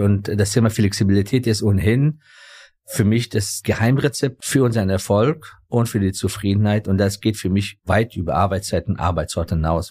Und das Thema Flexibilität ist ohnehin für mich das Geheimrezept für unseren Erfolg und für die Zufriedenheit. Und das geht für mich weit über Arbeitszeiten, Arbeitsorte hinaus.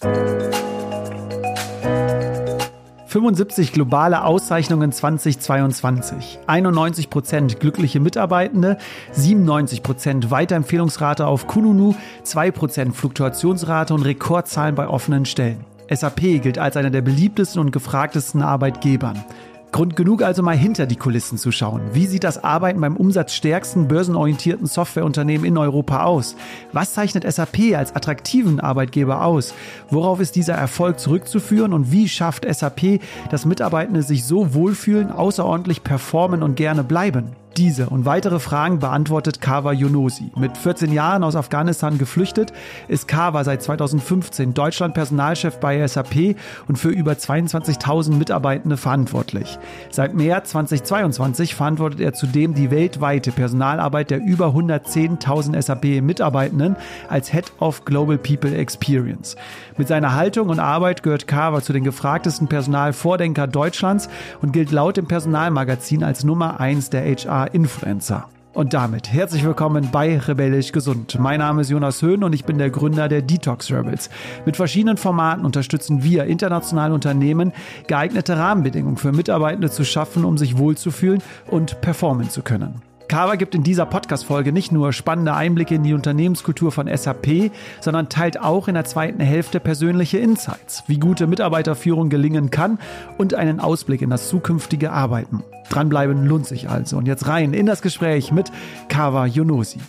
75 globale Auszeichnungen 2022, 91 Prozent glückliche Mitarbeitende, 97 Prozent Weiterempfehlungsrate auf Kununu, 2 Prozent Fluktuationsrate und Rekordzahlen bei offenen Stellen. SAP gilt als einer der beliebtesten und gefragtesten Arbeitgebern. Grund genug also mal hinter die Kulissen zu schauen. Wie sieht das Arbeiten beim umsatzstärksten börsenorientierten Softwareunternehmen in Europa aus? Was zeichnet SAP als attraktiven Arbeitgeber aus? Worauf ist dieser Erfolg zurückzuführen und wie schafft SAP, dass Mitarbeitende sich so wohlfühlen, außerordentlich performen und gerne bleiben? Diese und weitere Fragen beantwortet Kawa Yunosi. Mit 14 Jahren aus Afghanistan geflüchtet, ist Kawa seit 2015 Deutschland Personalchef bei SAP und für über 22.000 Mitarbeitende verantwortlich. Seit März 2022 verantwortet er zudem die weltweite Personalarbeit der über 110.000 SAP-Mitarbeitenden als Head of Global People Experience. Mit seiner Haltung und Arbeit gehört Kawa zu den gefragtesten Personalvordenker Deutschlands und gilt laut dem Personalmagazin als Nummer 1 der HR influencer Und damit herzlich willkommen bei Rebellisch Gesund. Mein Name ist Jonas Höhn und ich bin der Gründer der Detox Rebels. Mit verschiedenen Formaten unterstützen wir internationale Unternehmen, geeignete Rahmenbedingungen für Mitarbeitende zu schaffen, um sich wohlzufühlen und performen zu können. Carver gibt in dieser Podcast-Folge nicht nur spannende Einblicke in die Unternehmenskultur von SAP, sondern teilt auch in der zweiten Hälfte persönliche Insights, wie gute Mitarbeiterführung gelingen kann und einen Ausblick in das zukünftige Arbeiten. Dranbleiben lohnt sich also. Und jetzt rein in das Gespräch mit Kawa Yunosi.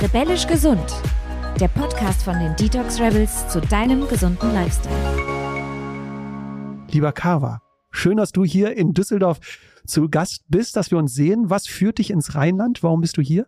Rebellisch gesund. Der Podcast von den Detox Rebels zu deinem gesunden Lifestyle. Lieber Kawa, Schön, dass du hier in Düsseldorf zu Gast bist, dass wir uns sehen. Was führt dich ins Rheinland? Warum bist du hier?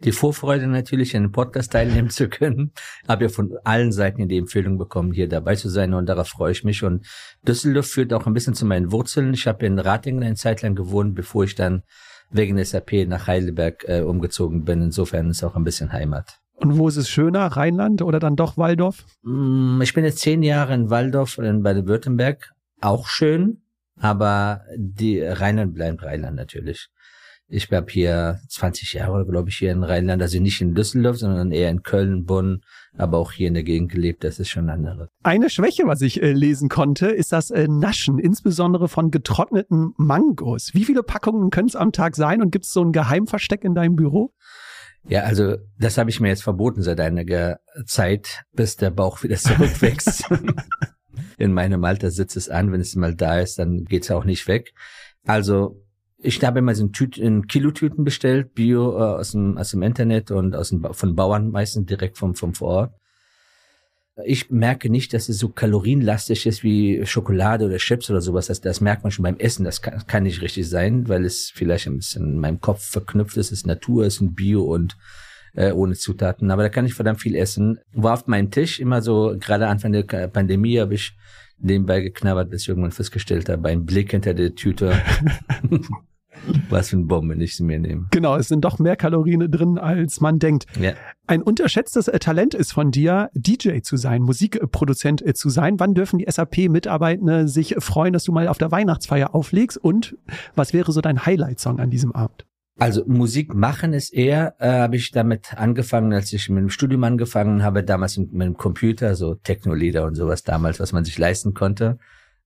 Die Vorfreude natürlich, an dem Podcast teilnehmen zu können. Habe ja von allen Seiten die Empfehlung bekommen, hier dabei zu sein und darauf freue ich mich. Und Düsseldorf führt auch ein bisschen zu meinen Wurzeln. Ich habe in Ratingen eine Zeit lang gewohnt, bevor ich dann wegen SAP nach Heidelberg äh, umgezogen bin. Insofern ist auch ein bisschen Heimat. Und wo ist es schöner, Rheinland oder dann doch Waldorf? Mm, ich bin jetzt zehn Jahre in Waldorf in Baden-Württemberg. Auch schön, aber die Rheinland bleibt Rheinland natürlich. Ich habe hier 20 Jahre, glaube ich, hier in Rheinland, also nicht in Düsseldorf, sondern eher in Köln, Bonn, aber auch hier in der Gegend gelebt. Das ist schon andere. Eine Schwäche, was ich äh, lesen konnte, ist das äh, Naschen, insbesondere von getrockneten Mangos. Wie viele Packungen können es am Tag sein und gibt es so ein Geheimversteck in deinem Büro? Ja, also das habe ich mir jetzt verboten seit einiger Zeit, bis der Bauch wieder zurückwächst. in meinem Alter sitzt es an, wenn es mal da ist, dann geht's auch nicht weg. Also ich habe immer so Tüt in Kilotüten bestellt, Bio äh, aus, dem, aus dem Internet und aus dem, von Bauern meistens direkt vom, vom Vorort. Ich merke nicht, dass es so kalorienlastig ist wie Schokolade oder Chips oder sowas. Das, das merkt man schon beim Essen. Das kann, kann nicht richtig sein, weil es vielleicht ein bisschen in meinem Kopf verknüpft ist. Es ist Natur, es ist ein Bio und äh, ohne Zutaten. Aber da kann ich verdammt viel essen. War auf meinen Tisch immer so, gerade Anfang der Pandemie habe ich nebenbei geknabbert, bis ich irgendwann festgestellt habe, beim Blick hinter der Tüte, was für eine Bombe ich sie mir nehme. Genau, es sind doch mehr Kalorien drin, als man denkt. Ja. Ein unterschätztes äh, Talent ist von dir, DJ zu sein, Musikproduzent äh, zu sein. Wann dürfen die SAP-Mitarbeitende sich freuen, dass du mal auf der Weihnachtsfeier auflegst? Und was wäre so dein Highlight-Song an diesem Abend? Also Musik machen ist eher, äh, habe ich damit angefangen, als ich mit dem Studium angefangen habe, damals mit dem Computer, so Techno-Lieder und sowas damals, was man sich leisten konnte.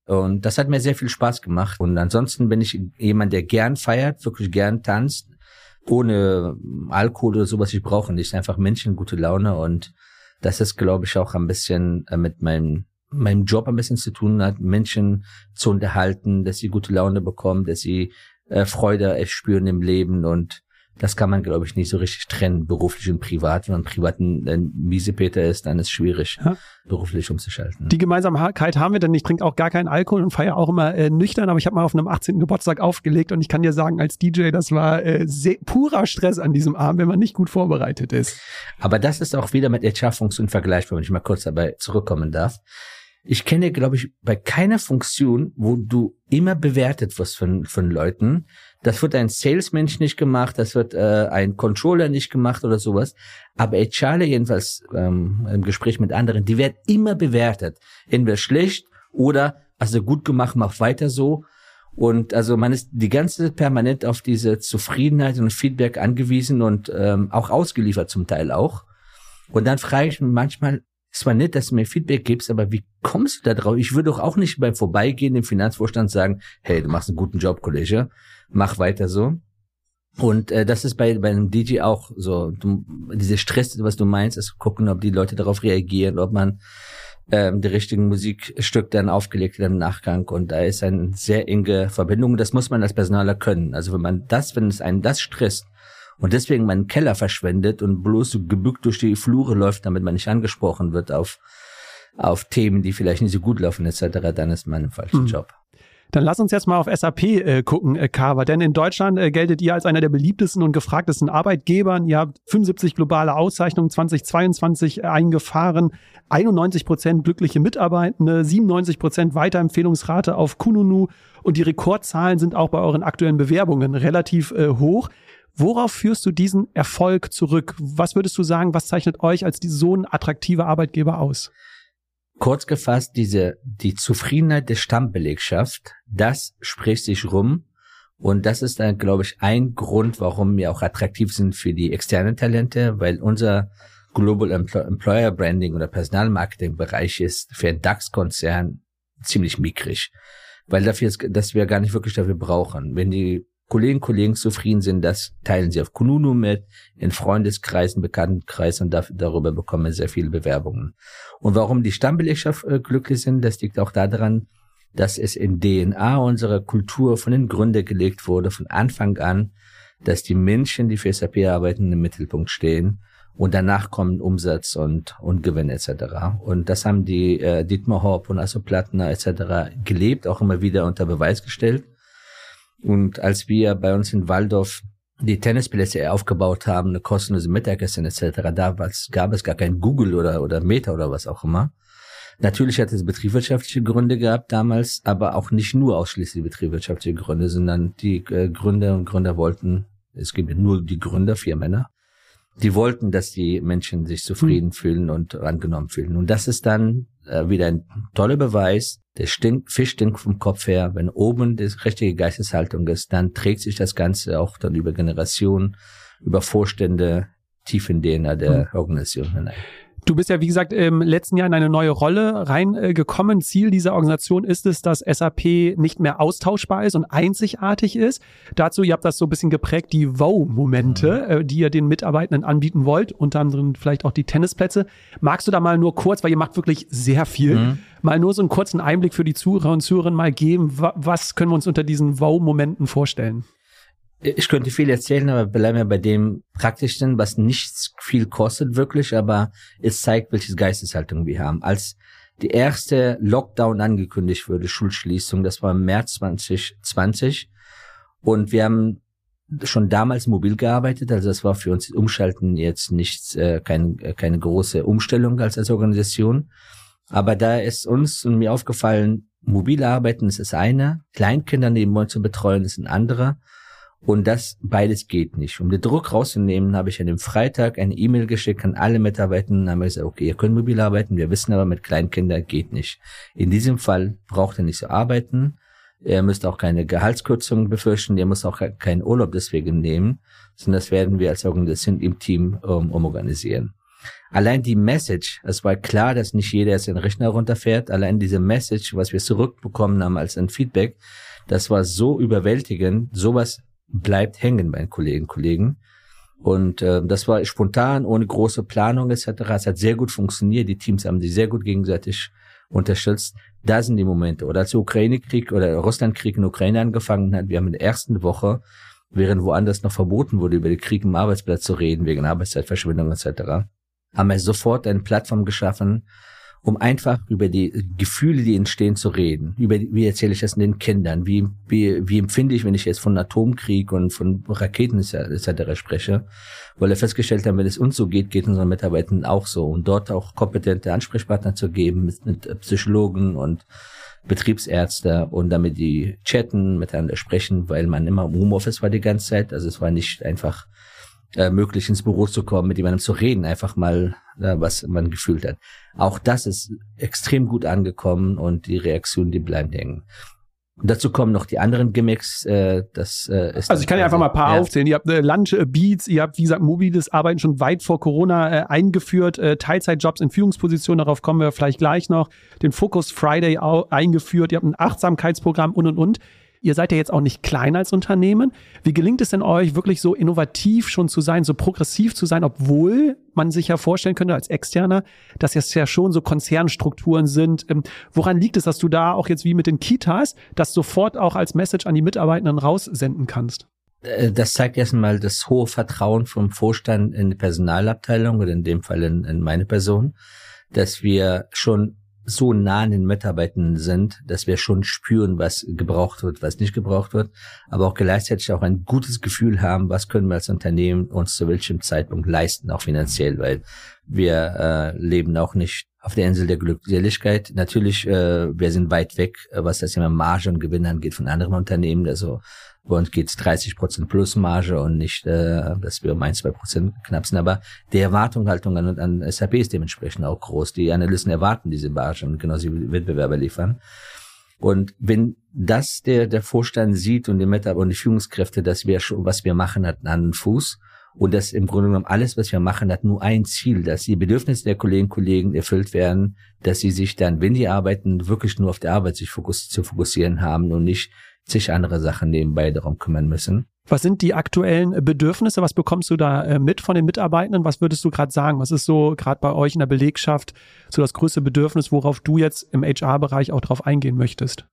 Und das hat mir sehr viel Spaß gemacht. Und ansonsten bin ich jemand, der gern feiert, wirklich gern tanzt, ohne Alkohol oder sowas. Ich brauche nicht, einfach Menschen, gute Laune. Und das ist, glaube ich, auch ein bisschen äh, mit meinem meinem Job ein bisschen zu tun hat, Menschen zu unterhalten, dass sie gute Laune bekommen, dass sie äh, Freude spüren im Leben und das kann man, glaube ich, nicht so richtig trennen, beruflich und privat. Wenn man privat ein, ein Miesepeter ist, dann ist es schwierig, ja. beruflich umzuschalten. Die Gemeinsamkeit haben wir, denn ich trinke auch gar keinen Alkohol und feiere auch immer äh, nüchtern, aber ich habe mal auf einem 18. Geburtstag aufgelegt und ich kann dir sagen, als DJ, das war äh, sehr, purer Stress an diesem Abend, wenn man nicht gut vorbereitet ist. Aber das ist auch wieder mit HR-Funktion vergleichbar, wenn ich mal kurz dabei zurückkommen darf. Ich kenne, glaube ich, bei keiner Funktion, wo du immer bewertet wirst von, von Leuten. Das wird ein Salesmensch nicht gemacht, das wird äh, ein Controller nicht gemacht oder sowas. Aber HR jedenfalls ähm, im Gespräch mit anderen, die werden immer bewertet. Entweder schlecht oder also gut gemacht, macht weiter so. Und also man ist die ganze permanent auf diese Zufriedenheit und Feedback angewiesen und ähm, auch ausgeliefert zum Teil auch. Und dann frage ich mich manchmal, es war nett, dass du mir Feedback gibst, aber wie kommst du da drauf? Ich würde doch auch nicht beim Vorbeigehen im Finanzvorstand sagen, hey, du machst einen guten Job, Kollege, mach weiter so. Und äh, das ist bei, bei einem DJ auch so, du, diese Stress, was du meinst, ist gucken, ob die Leute darauf reagieren, ob man ähm, die richtigen Musikstück dann aufgelegt wird im Nachgang. Und da ist eine sehr enge Verbindung. Das muss man als Personaler können. Also wenn man das, wenn es einen das stresst und deswegen meinen Keller verschwendet und bloß gebückt durch die Flure läuft, damit man nicht angesprochen wird auf auf Themen, die vielleicht nicht so gut laufen etc., dann ist man im falschen mhm. Job. Dann lass uns jetzt mal auf SAP äh, gucken, äh, Carver. Denn in Deutschland äh, geltet ihr als einer der beliebtesten und gefragtesten Arbeitgebern. Ihr habt 75 globale Auszeichnungen 2022 eingefahren, 91 Prozent glückliche Mitarbeitende, 97 Prozent Weiterempfehlungsrate auf Kununu und die Rekordzahlen sind auch bei euren aktuellen Bewerbungen relativ äh, hoch. Worauf führst du diesen Erfolg zurück? Was würdest du sagen, was zeichnet euch als so ein attraktiver Arbeitgeber aus? Kurz gefasst, diese, die Zufriedenheit der Stammbelegschaft, das spricht sich rum. Und das ist dann, glaube ich, ein Grund, warum wir auch attraktiv sind für die externen Talente, weil unser Global Employer Branding oder Personalmarketing Bereich ist für einen DAX-Konzern ziemlich mickrig. Weil dafür ist, dass wir gar nicht wirklich dafür brauchen. Wenn die Kollegen, Kollegen zufrieden sind, das teilen sie auf Kununu mit, in Freundeskreisen, Bekanntenkreisen und darüber bekommen wir sehr viele Bewerbungen. Und warum die Stammbelegschaft äh, glücklich sind, das liegt auch daran, dass es in DNA unserer Kultur von den Gründern gelegt wurde, von Anfang an, dass die Menschen, die für SAP arbeiten, im Mittelpunkt stehen und danach kommen Umsatz und, und Gewinn etc. Und das haben die äh, Dietmar Hopp und Asso Plattner etc. gelebt, auch immer wieder unter Beweis gestellt. Und als wir bei uns in Waldorf die Tennisplätze aufgebaut haben, eine kostenlose Mittagessen etc., da gab es gar kein Google oder, oder Meta oder was auch immer. Natürlich hat es betriebswirtschaftliche Gründe gehabt damals, aber auch nicht nur ausschließlich betriebswirtschaftliche Gründe, sondern die äh, Gründer und Gründer wollten, es gibt nur die Gründer, vier Männer, die wollten, dass die Menschen sich zufrieden mhm. fühlen und angenommen fühlen. Und das ist dann äh, wieder ein toller Beweis. Der stinkt, Fisch stinkt vom Kopf her. Wenn oben die richtige Geisteshaltung ist, dann trägt sich das Ganze auch dann über Generationen, über Vorstände tief in DNA der. Organisation hinein. Du bist ja, wie gesagt, im letzten Jahr in eine neue Rolle reingekommen. Ziel dieser Organisation ist es, dass SAP nicht mehr austauschbar ist und einzigartig ist. Dazu, ihr habt das so ein bisschen geprägt, die Wow-Momente, mhm. Äh, die ihr den Mitarbeitenden anbieten wollt, unter anderem vielleicht auch die Tennisplätze. Magst du da mal nur kurz, weil ihr macht wirklich sehr viel, mhm. mal nur so einen kurzen Einblick für die Zuhörer und Zuhörerinnen mal geben? Was können wir uns unter diesen Wow-Momenten vorstellen? Ich könnte viel erzählen, aber bleiben wir bei dem Praktischen, was nicht viel kostet wirklich, aber es zeigt, welche Geisteshaltung wir haben. Als die erste Lockdown angekündigt wurde, Schulschließung, das war im März 2020 und wir haben schon damals mobil gearbeitet, also das war für uns Umschalten jetzt nicht äh, kein, äh, keine große Umstellung als, als Organisation. Aber da ist uns und mir aufgefallen, mobil arbeiten ist das eine, Kleinkinder nebenbei zu betreuen ist ein anderer. Und das beides geht nicht. Um den Druck rauszunehmen, habe ich an dem Freitag eine E-Mail geschickt an alle Mitarbeiter und habe gesagt, okay, ihr könnt mobil arbeiten, wir wissen aber mit Kleinkindern geht nicht. In diesem Fall braucht ihr nicht so arbeiten. Ihr müsst auch keine Gehaltskürzungen befürchten, ihr müsst auch keinen Urlaub deswegen nehmen, sondern das werden wir als Organisation im Team um, umorganisieren. Allein die Message, es war klar, dass nicht jeder jetzt den Rechner runterfährt, allein diese Message, was wir zurückbekommen haben als ein Feedback, das war so überwältigend, sowas bleibt hängen bei den Kollegen Kollegen. Und äh, das war spontan, ohne große Planung etc. Es hat sehr gut funktioniert. Die Teams haben sich sehr gut gegenseitig unterstützt. Da sind die Momente. Oder als der Ukraine-Krieg oder Russland-Krieg in Ukraine angefangen hat, wir haben in der ersten Woche, während woanders noch verboten wurde, über den Krieg im Arbeitsplatz zu reden, wegen Arbeitszeitverschwendung etc., haben wir sofort eine Plattform geschaffen, um einfach über die Gefühle, die entstehen, zu reden. Über wie erzähle ich das den Kindern? Wie, wie, wie empfinde ich, wenn ich jetzt von Atomkrieg und von Raketen etc. spreche? Weil wir festgestellt haben, wenn es uns so geht, geht unseren Mitarbeitern auch so. Und dort auch kompetente Ansprechpartner zu geben mit, mit Psychologen und Betriebsärzte und damit die chatten, miteinander sprechen, weil man immer im Homeoffice war die ganze Zeit. Also es war nicht einfach äh, möglich ins Büro zu kommen, mit jemandem zu reden, einfach mal, äh, was man gefühlt hat. Auch das ist extrem gut angekommen und die Reaktionen, die bleiben hängen. Und dazu kommen noch die anderen Gimmicks. Äh, das äh, ist also ich kann ja einfach mal ein paar ja. aufzählen. Ihr habt äh, Lunch äh, Beats, ihr habt wie gesagt mobiles Arbeiten schon weit vor Corona äh, eingeführt, äh, Teilzeitjobs in Führungspositionen, darauf kommen wir vielleicht gleich noch. Den Focus Friday eingeführt, ihr habt ein Achtsamkeitsprogramm und und und. Ihr seid ja jetzt auch nicht klein als Unternehmen. Wie gelingt es denn euch, wirklich so innovativ schon zu sein, so progressiv zu sein, obwohl man sich ja vorstellen könnte als Externer, dass es ja schon so Konzernstrukturen sind. Ähm, woran liegt es, dass du da auch jetzt wie mit den Kitas das sofort auch als Message an die Mitarbeitenden raussenden kannst? Äh, das zeigt erstmal das hohe Vertrauen vom Vorstand in die Personalabteilung oder in dem Fall in, in meine Person, dass wir schon so nah an den Mitarbeitern sind, dass wir schon spüren, was gebraucht wird, was nicht gebraucht wird, aber auch gleichzeitig auch ein gutes Gefühl haben, was können wir als Unternehmen uns zu welchem Zeitpunkt leisten, auch finanziell, weil wir äh, leben auch nicht auf der Insel der Glückseligkeit. Natürlich, äh, wir sind weit weg, was das Thema Marge und Gewinn angeht von anderen Unternehmen. Also bei uns geht's 30 Prozent plus Marge und nicht, äh, dass wir um ein, zwei Prozent knapp sind. Aber die Erwartungshaltung an, an SAP ist dementsprechend auch groß. Die Analysten erwarten diese Marge und genauso wie Wettbewerber liefern. Und wenn das der, der Vorstand sieht und die Mitarbeiter und die Führungskräfte, dass wir schon, was wir machen, hat einen Fuß und dass im Grunde genommen alles, was wir machen, hat nur ein Ziel, dass die Bedürfnisse der Kolleginnen und Kollegen erfüllt werden, dass sie sich dann, wenn die arbeiten, wirklich nur auf die Arbeit sich fokus, zu fokussieren haben und nicht sich andere Sachen nebenbei darum kümmern müssen. Was sind die aktuellen Bedürfnisse? Was bekommst du da äh, mit von den Mitarbeitenden? Was würdest du gerade sagen? Was ist so gerade bei euch in der Belegschaft so das größte Bedürfnis, worauf du jetzt im HR-Bereich auch drauf eingehen möchtest?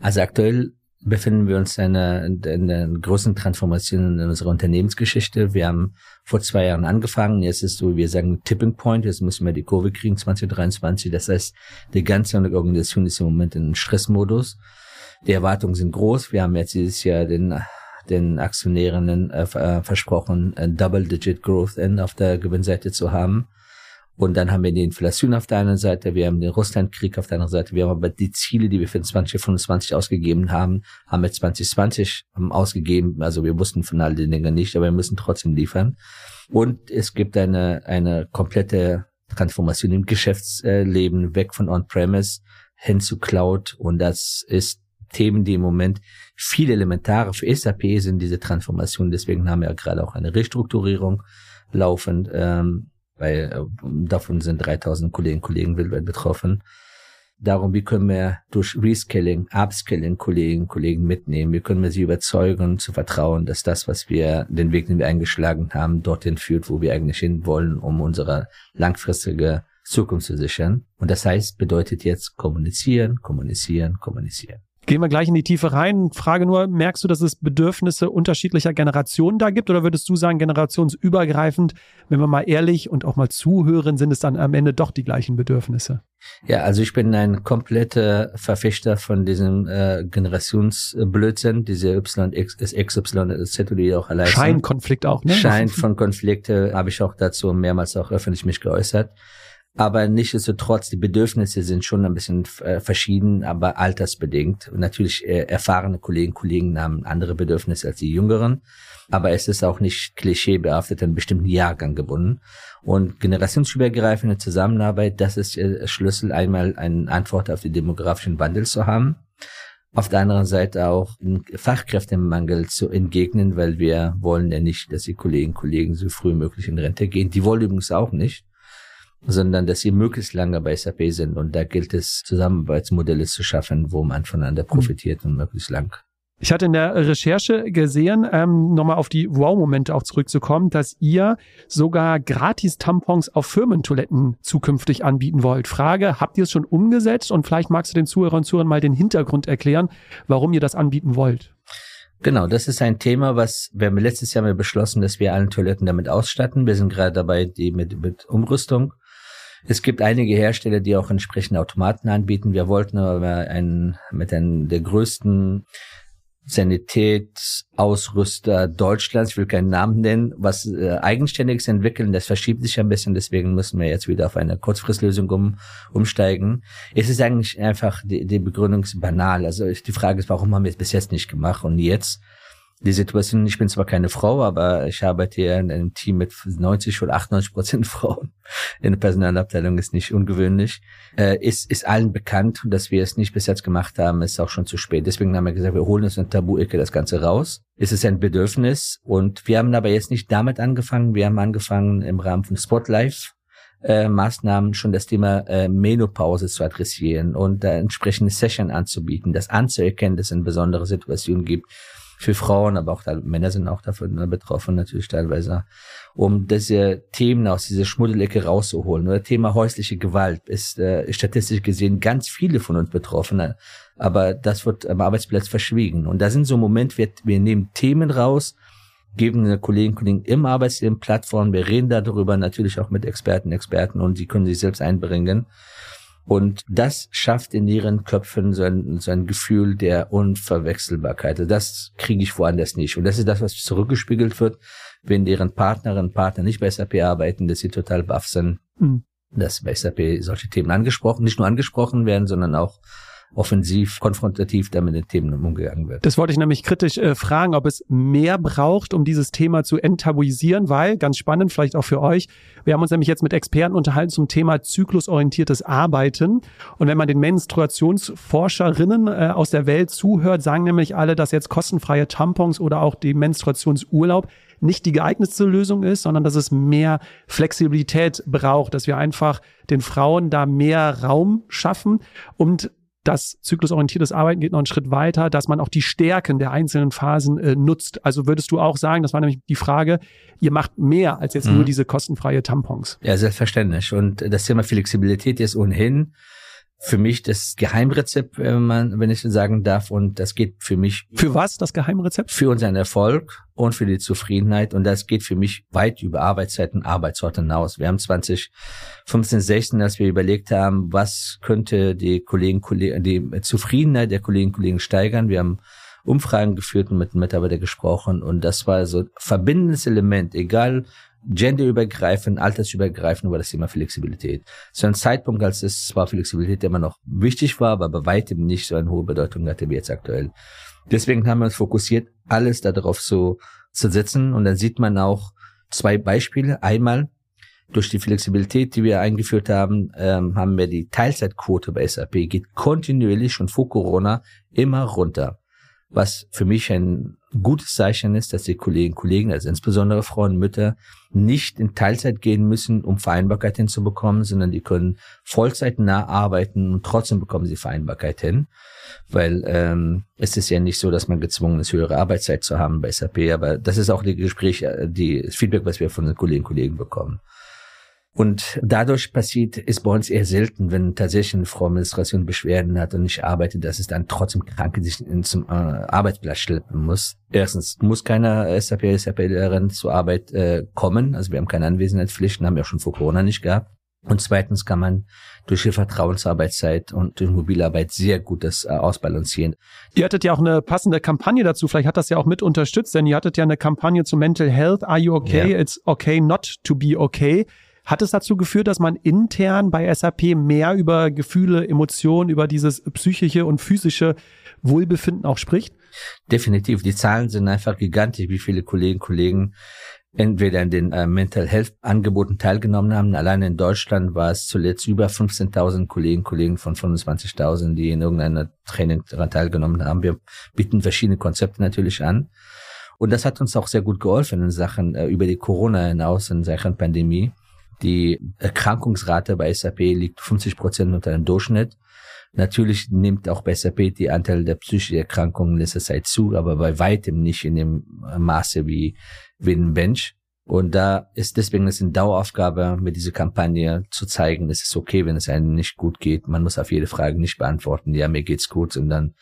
Also aktuell befinden wir uns in einer, in einer großen Transformation in unserer Unternehmensgeschichte. Wir haben vor zwei Jahren angefangen. Jetzt ist so, wir sagen Tipping Point. Jetzt müssen wir die Kurve kriegen 2023. Das heißt, die ganze Organisation ist im Moment in Stressmodus. Die Erwartungen sind groß. Wir haben jetzt dieses Jahr den den Aktionärinnen äh, äh versprochen, ein Double-Digit Growth in auf der Gewinnseite zu haben. Und dann haben wir die Inflation auf der einen Seite, wir haben den Russlandkrieg auf der anderen Seite, wir haben aber die Ziele, die wir für 2025 ausgegeben haben, haben wir 2020 ausgegeben. Also wir wussten von all den Dingen nicht, aber wir müssen trotzdem liefern. Und es gibt eine, eine komplette Transformation im Geschäftsleben, weg von On-Premise hin zu Cloud. Und das ist Themen, die im Moment viel elementarer für SAP sind, diese Transformation. Deswegen haben wir ja gerade auch eine Restrukturierung laufend, ähm, weil äh, davon sind 3000 Kolleginnen und Kollegen weltweit betroffen. Darum, wie können wir durch Reskilling, Upskilling Kolleginnen und Kollegen mitnehmen? Wie können wir sie überzeugen, zu vertrauen, dass das, was wir, den Weg, den wir eingeschlagen haben, dorthin führt, wo wir eigentlich hin wollen, um unsere langfristige Zukunft zu sichern. Und das heißt, bedeutet jetzt kommunizieren, kommunizieren, kommunizieren. Gehen wir gleich in die Tiefe rein. Frage nur, merkst du, dass es Bedürfnisse unterschiedlicher Generationen da gibt oder würdest du sagen, generationsübergreifend, wenn wir mal ehrlich und auch mal zuhören, sind es dann am Ende doch die gleichen Bedürfnisse? Ja, also ich bin ein kompletter Verfechter von diesem äh, Generationsblödsinn, diese Y, X, XY, Z, die auch allein Scheinkonflikt auch, ne? Schein von Konflikte habe ich auch dazu mehrmals auch öffentlich mich geäußert. Aber nichtsdestotrotz, die Bedürfnisse sind schon ein bisschen äh, verschieden, aber altersbedingt. Und natürlich äh, erfahrene Kolleginnen und Kollegen haben andere Bedürfnisse als die Jüngeren. Aber es ist auch nicht klischeebehaftet an einen bestimmten Jahrgang gebunden. Und generationsübergreifende Zusammenarbeit, das ist äh, Schlüssel, einmal eine Antwort auf den demografischen Wandel zu haben. Auf der anderen Seite auch einen Fachkräftemangel zu entgegnen, weil wir wollen ja nicht, dass die Kolleginnen und Kollegen so früh möglich in Rente gehen. Die wollen übrigens auch nicht sondern dass sie möglichst lange bei SAP sind. Und da gilt es, Zusammenarbeitsmodelle zu schaffen, wo man voneinander profitiert und möglichst lang. Ich hatte in der Recherche gesehen, ähm, nochmal auf die Wow-Momente auch zurückzukommen, dass ihr sogar Gratis-Tampons auf Firmentoiletten zukünftig anbieten wollt. Frage, habt ihr es schon umgesetzt? Und vielleicht magst du den Zuhörern und Zuhörern mal den Hintergrund erklären, warum ihr das anbieten wollt. Genau, das ist ein Thema, was wir haben letztes Jahr mal beschlossen, dass wir allen Toiletten damit ausstatten. Wir sind gerade dabei, die mit, mit Umrüstung es gibt einige Hersteller, die auch entsprechende Automaten anbieten. Wir wollten aber einen, mit einem der größten Sanitätsausrüster Deutschlands, ich will keinen Namen nennen, was äh, eigenständiges entwickeln, das verschiebt sich ein bisschen, deswegen müssen wir jetzt wieder auf eine Kurzfristlösung um, umsteigen. Es ist eigentlich einfach, die, die Begründung ist banal. Also die Frage ist, warum haben wir es bis jetzt nicht gemacht und jetzt die Situation, ich bin zwar keine Frau, aber ich arbeite ja in einem Team mit 90 oder 98 Prozent Frauen. In der Personalabteilung ist nicht ungewöhnlich. Äh, ist, ist allen bekannt dass wir es nicht bis jetzt gemacht haben, ist auch schon zu spät. Deswegen haben wir gesagt, wir holen uns in Tabu-Ecke das Ganze raus. Es ist ein Bedürfnis und wir haben aber jetzt nicht damit angefangen. Wir haben angefangen im Rahmen von Spotlife äh, Maßnahmen schon das Thema äh, Menopause zu adressieren und äh, entsprechende Session anzubieten, das anzuerkennen, dass es eine besondere Situation gibt für Frauen, aber auch da, Männer sind auch davon betroffen natürlich teilweise, um diese Themen aus dieser Schmuddelecke rauszuholen. Oder Thema häusliche Gewalt ist äh, statistisch gesehen ganz viele von uns Betroffene, aber das wird am Arbeitsplatz verschwiegen. Und da sind so Momente, wir, wir nehmen Themen raus, geben den Kolleginnen und Kollegen im Arbeitsleben Plattformen, wir reden darüber natürlich auch mit Experten, Experten und sie können sich selbst einbringen. Und das schafft in ihren Köpfen so ein, so ein Gefühl der Unverwechselbarkeit. Also das kriege ich woanders nicht. Und das ist das, was zurückgespiegelt wird, wenn deren Partnerinnen und Partner nicht bei SAP arbeiten, dass sie total baff sind, mhm. dass bei SAP solche Themen angesprochen, nicht nur angesprochen werden, sondern auch offensiv, konfrontativ damit mit den Themen umgegangen wird. Das wollte ich nämlich kritisch äh, fragen, ob es mehr braucht, um dieses Thema zu enttabuisieren, weil, ganz spannend, vielleicht auch für euch, wir haben uns nämlich jetzt mit Experten unterhalten zum Thema zyklusorientiertes Arbeiten. Und wenn man den Menstruationsforscherinnen äh, aus der Welt zuhört, sagen nämlich alle, dass jetzt kostenfreie Tampons oder auch die Menstruationsurlaub nicht die geeignetste Lösung ist, sondern dass es mehr Flexibilität braucht, dass wir einfach den Frauen da mehr Raum schaffen und das zyklusorientiertes Arbeiten geht noch einen Schritt weiter, dass man auch die Stärken der einzelnen Phasen äh, nutzt. Also würdest du auch sagen, das war nämlich die Frage, ihr macht mehr als jetzt mhm. nur diese kostenfreie Tampons. Ja, selbstverständlich. Und das Thema Flexibilität ist ohnehin für mich das Geheimrezept, wenn man, wenn ich sagen darf. Und das geht für mich. Für was das Geheimrezept? Für unseren Erfolg und für die Zufriedenheit. Und das geht für mich weit über Arbeitszeiten, Arbeitsorte hinaus. Wir haben 2015, 16, als wir überlegt haben, was könnte die Kollegen, die Zufriedenheit der Kolleginnen und Kollegen steigern. Wir haben Umfragen geführt und mit Mitarbeitern gesprochen. Und das war so verbindendes Element, egal genderübergreifend, altersübergreifend war das Thema Flexibilität. Zu einem Zeitpunkt, als es zwar Flexibilität immer noch wichtig war, aber bei weitem nicht so eine hohe Bedeutung hatte wie jetzt aktuell. Deswegen haben wir uns fokussiert, alles darauf zu, zu setzen. Und dann sieht man auch zwei Beispiele. Einmal, durch die Flexibilität, die wir eingeführt haben, ähm, haben wir die Teilzeitquote bei SAP geht kontinuierlich schon vor Corona immer runter was für mich ein gutes Zeichen ist, dass die Kolleginnen und Kollegen, also insbesondere Frauen und Mütter, nicht in Teilzeit gehen müssen, um Vereinbarkeit hinzubekommen, sondern die können vollzeitnah arbeiten und trotzdem bekommen sie Vereinbarkeit hin. Weil ähm, es ist ja nicht so, dass man gezwungen ist, höhere Arbeitszeit zu haben bei SAP, aber das ist auch die Gespräche, die das Feedback, was wir von den Kolleginnen und Kollegen bekommen. Und dadurch passiert, ist bei uns eher selten, wenn tatsächlich eine Frau Menstruation Beschwerden hat und nicht arbeitet, dass es dann trotzdem Kranke sich zum äh, Arbeitsplatz schleppen muss. Erstens muss keiner SAP, SAP-Lehrerin zur Arbeit äh, kommen. Also wir haben keine Anwesenheitspflichten, haben wir auch schon vor Corona nicht gehabt. Und zweitens kann man durch die Vertrauensarbeitszeit und durch Mobilarbeit sehr gut das äh, ausbalancieren. Ihr hattet ja auch eine passende Kampagne dazu. Vielleicht hat das ja auch mit unterstützt, denn ihr hattet ja eine Kampagne zu Mental Health. Are you okay? Yeah. It's okay not to be okay. Hat es dazu geführt, dass man intern bei SAP mehr über Gefühle, Emotionen, über dieses psychische und physische Wohlbefinden auch spricht? Definitiv. Die Zahlen sind einfach gigantisch, wie viele Kolleginnen und Kollegen entweder in den äh, Mental Health Angeboten teilgenommen haben. Allein in Deutschland war es zuletzt über 15.000 Kolleginnen und Kollegen von 25.000, die in irgendeiner Training daran teilgenommen haben. Wir bieten verschiedene Konzepte natürlich an. Und das hat uns auch sehr gut geholfen in Sachen äh, über die Corona hinaus, in Sachen Pandemie. Die Erkrankungsrate bei SAP liegt 50 Prozent unter dem Durchschnitt. Natürlich nimmt auch bei SAP die Anteil der psychischen Erkrankungen in letzter Zeit zu, aber bei weitem nicht in dem Maße wie, wie ein Bench. Und da ist deswegen ist eine Daueraufgabe, mit dieser Kampagne zu zeigen, es ist okay, wenn es einem nicht gut geht. Man muss auf jede Frage nicht beantworten, ja, mir geht's gut, sondern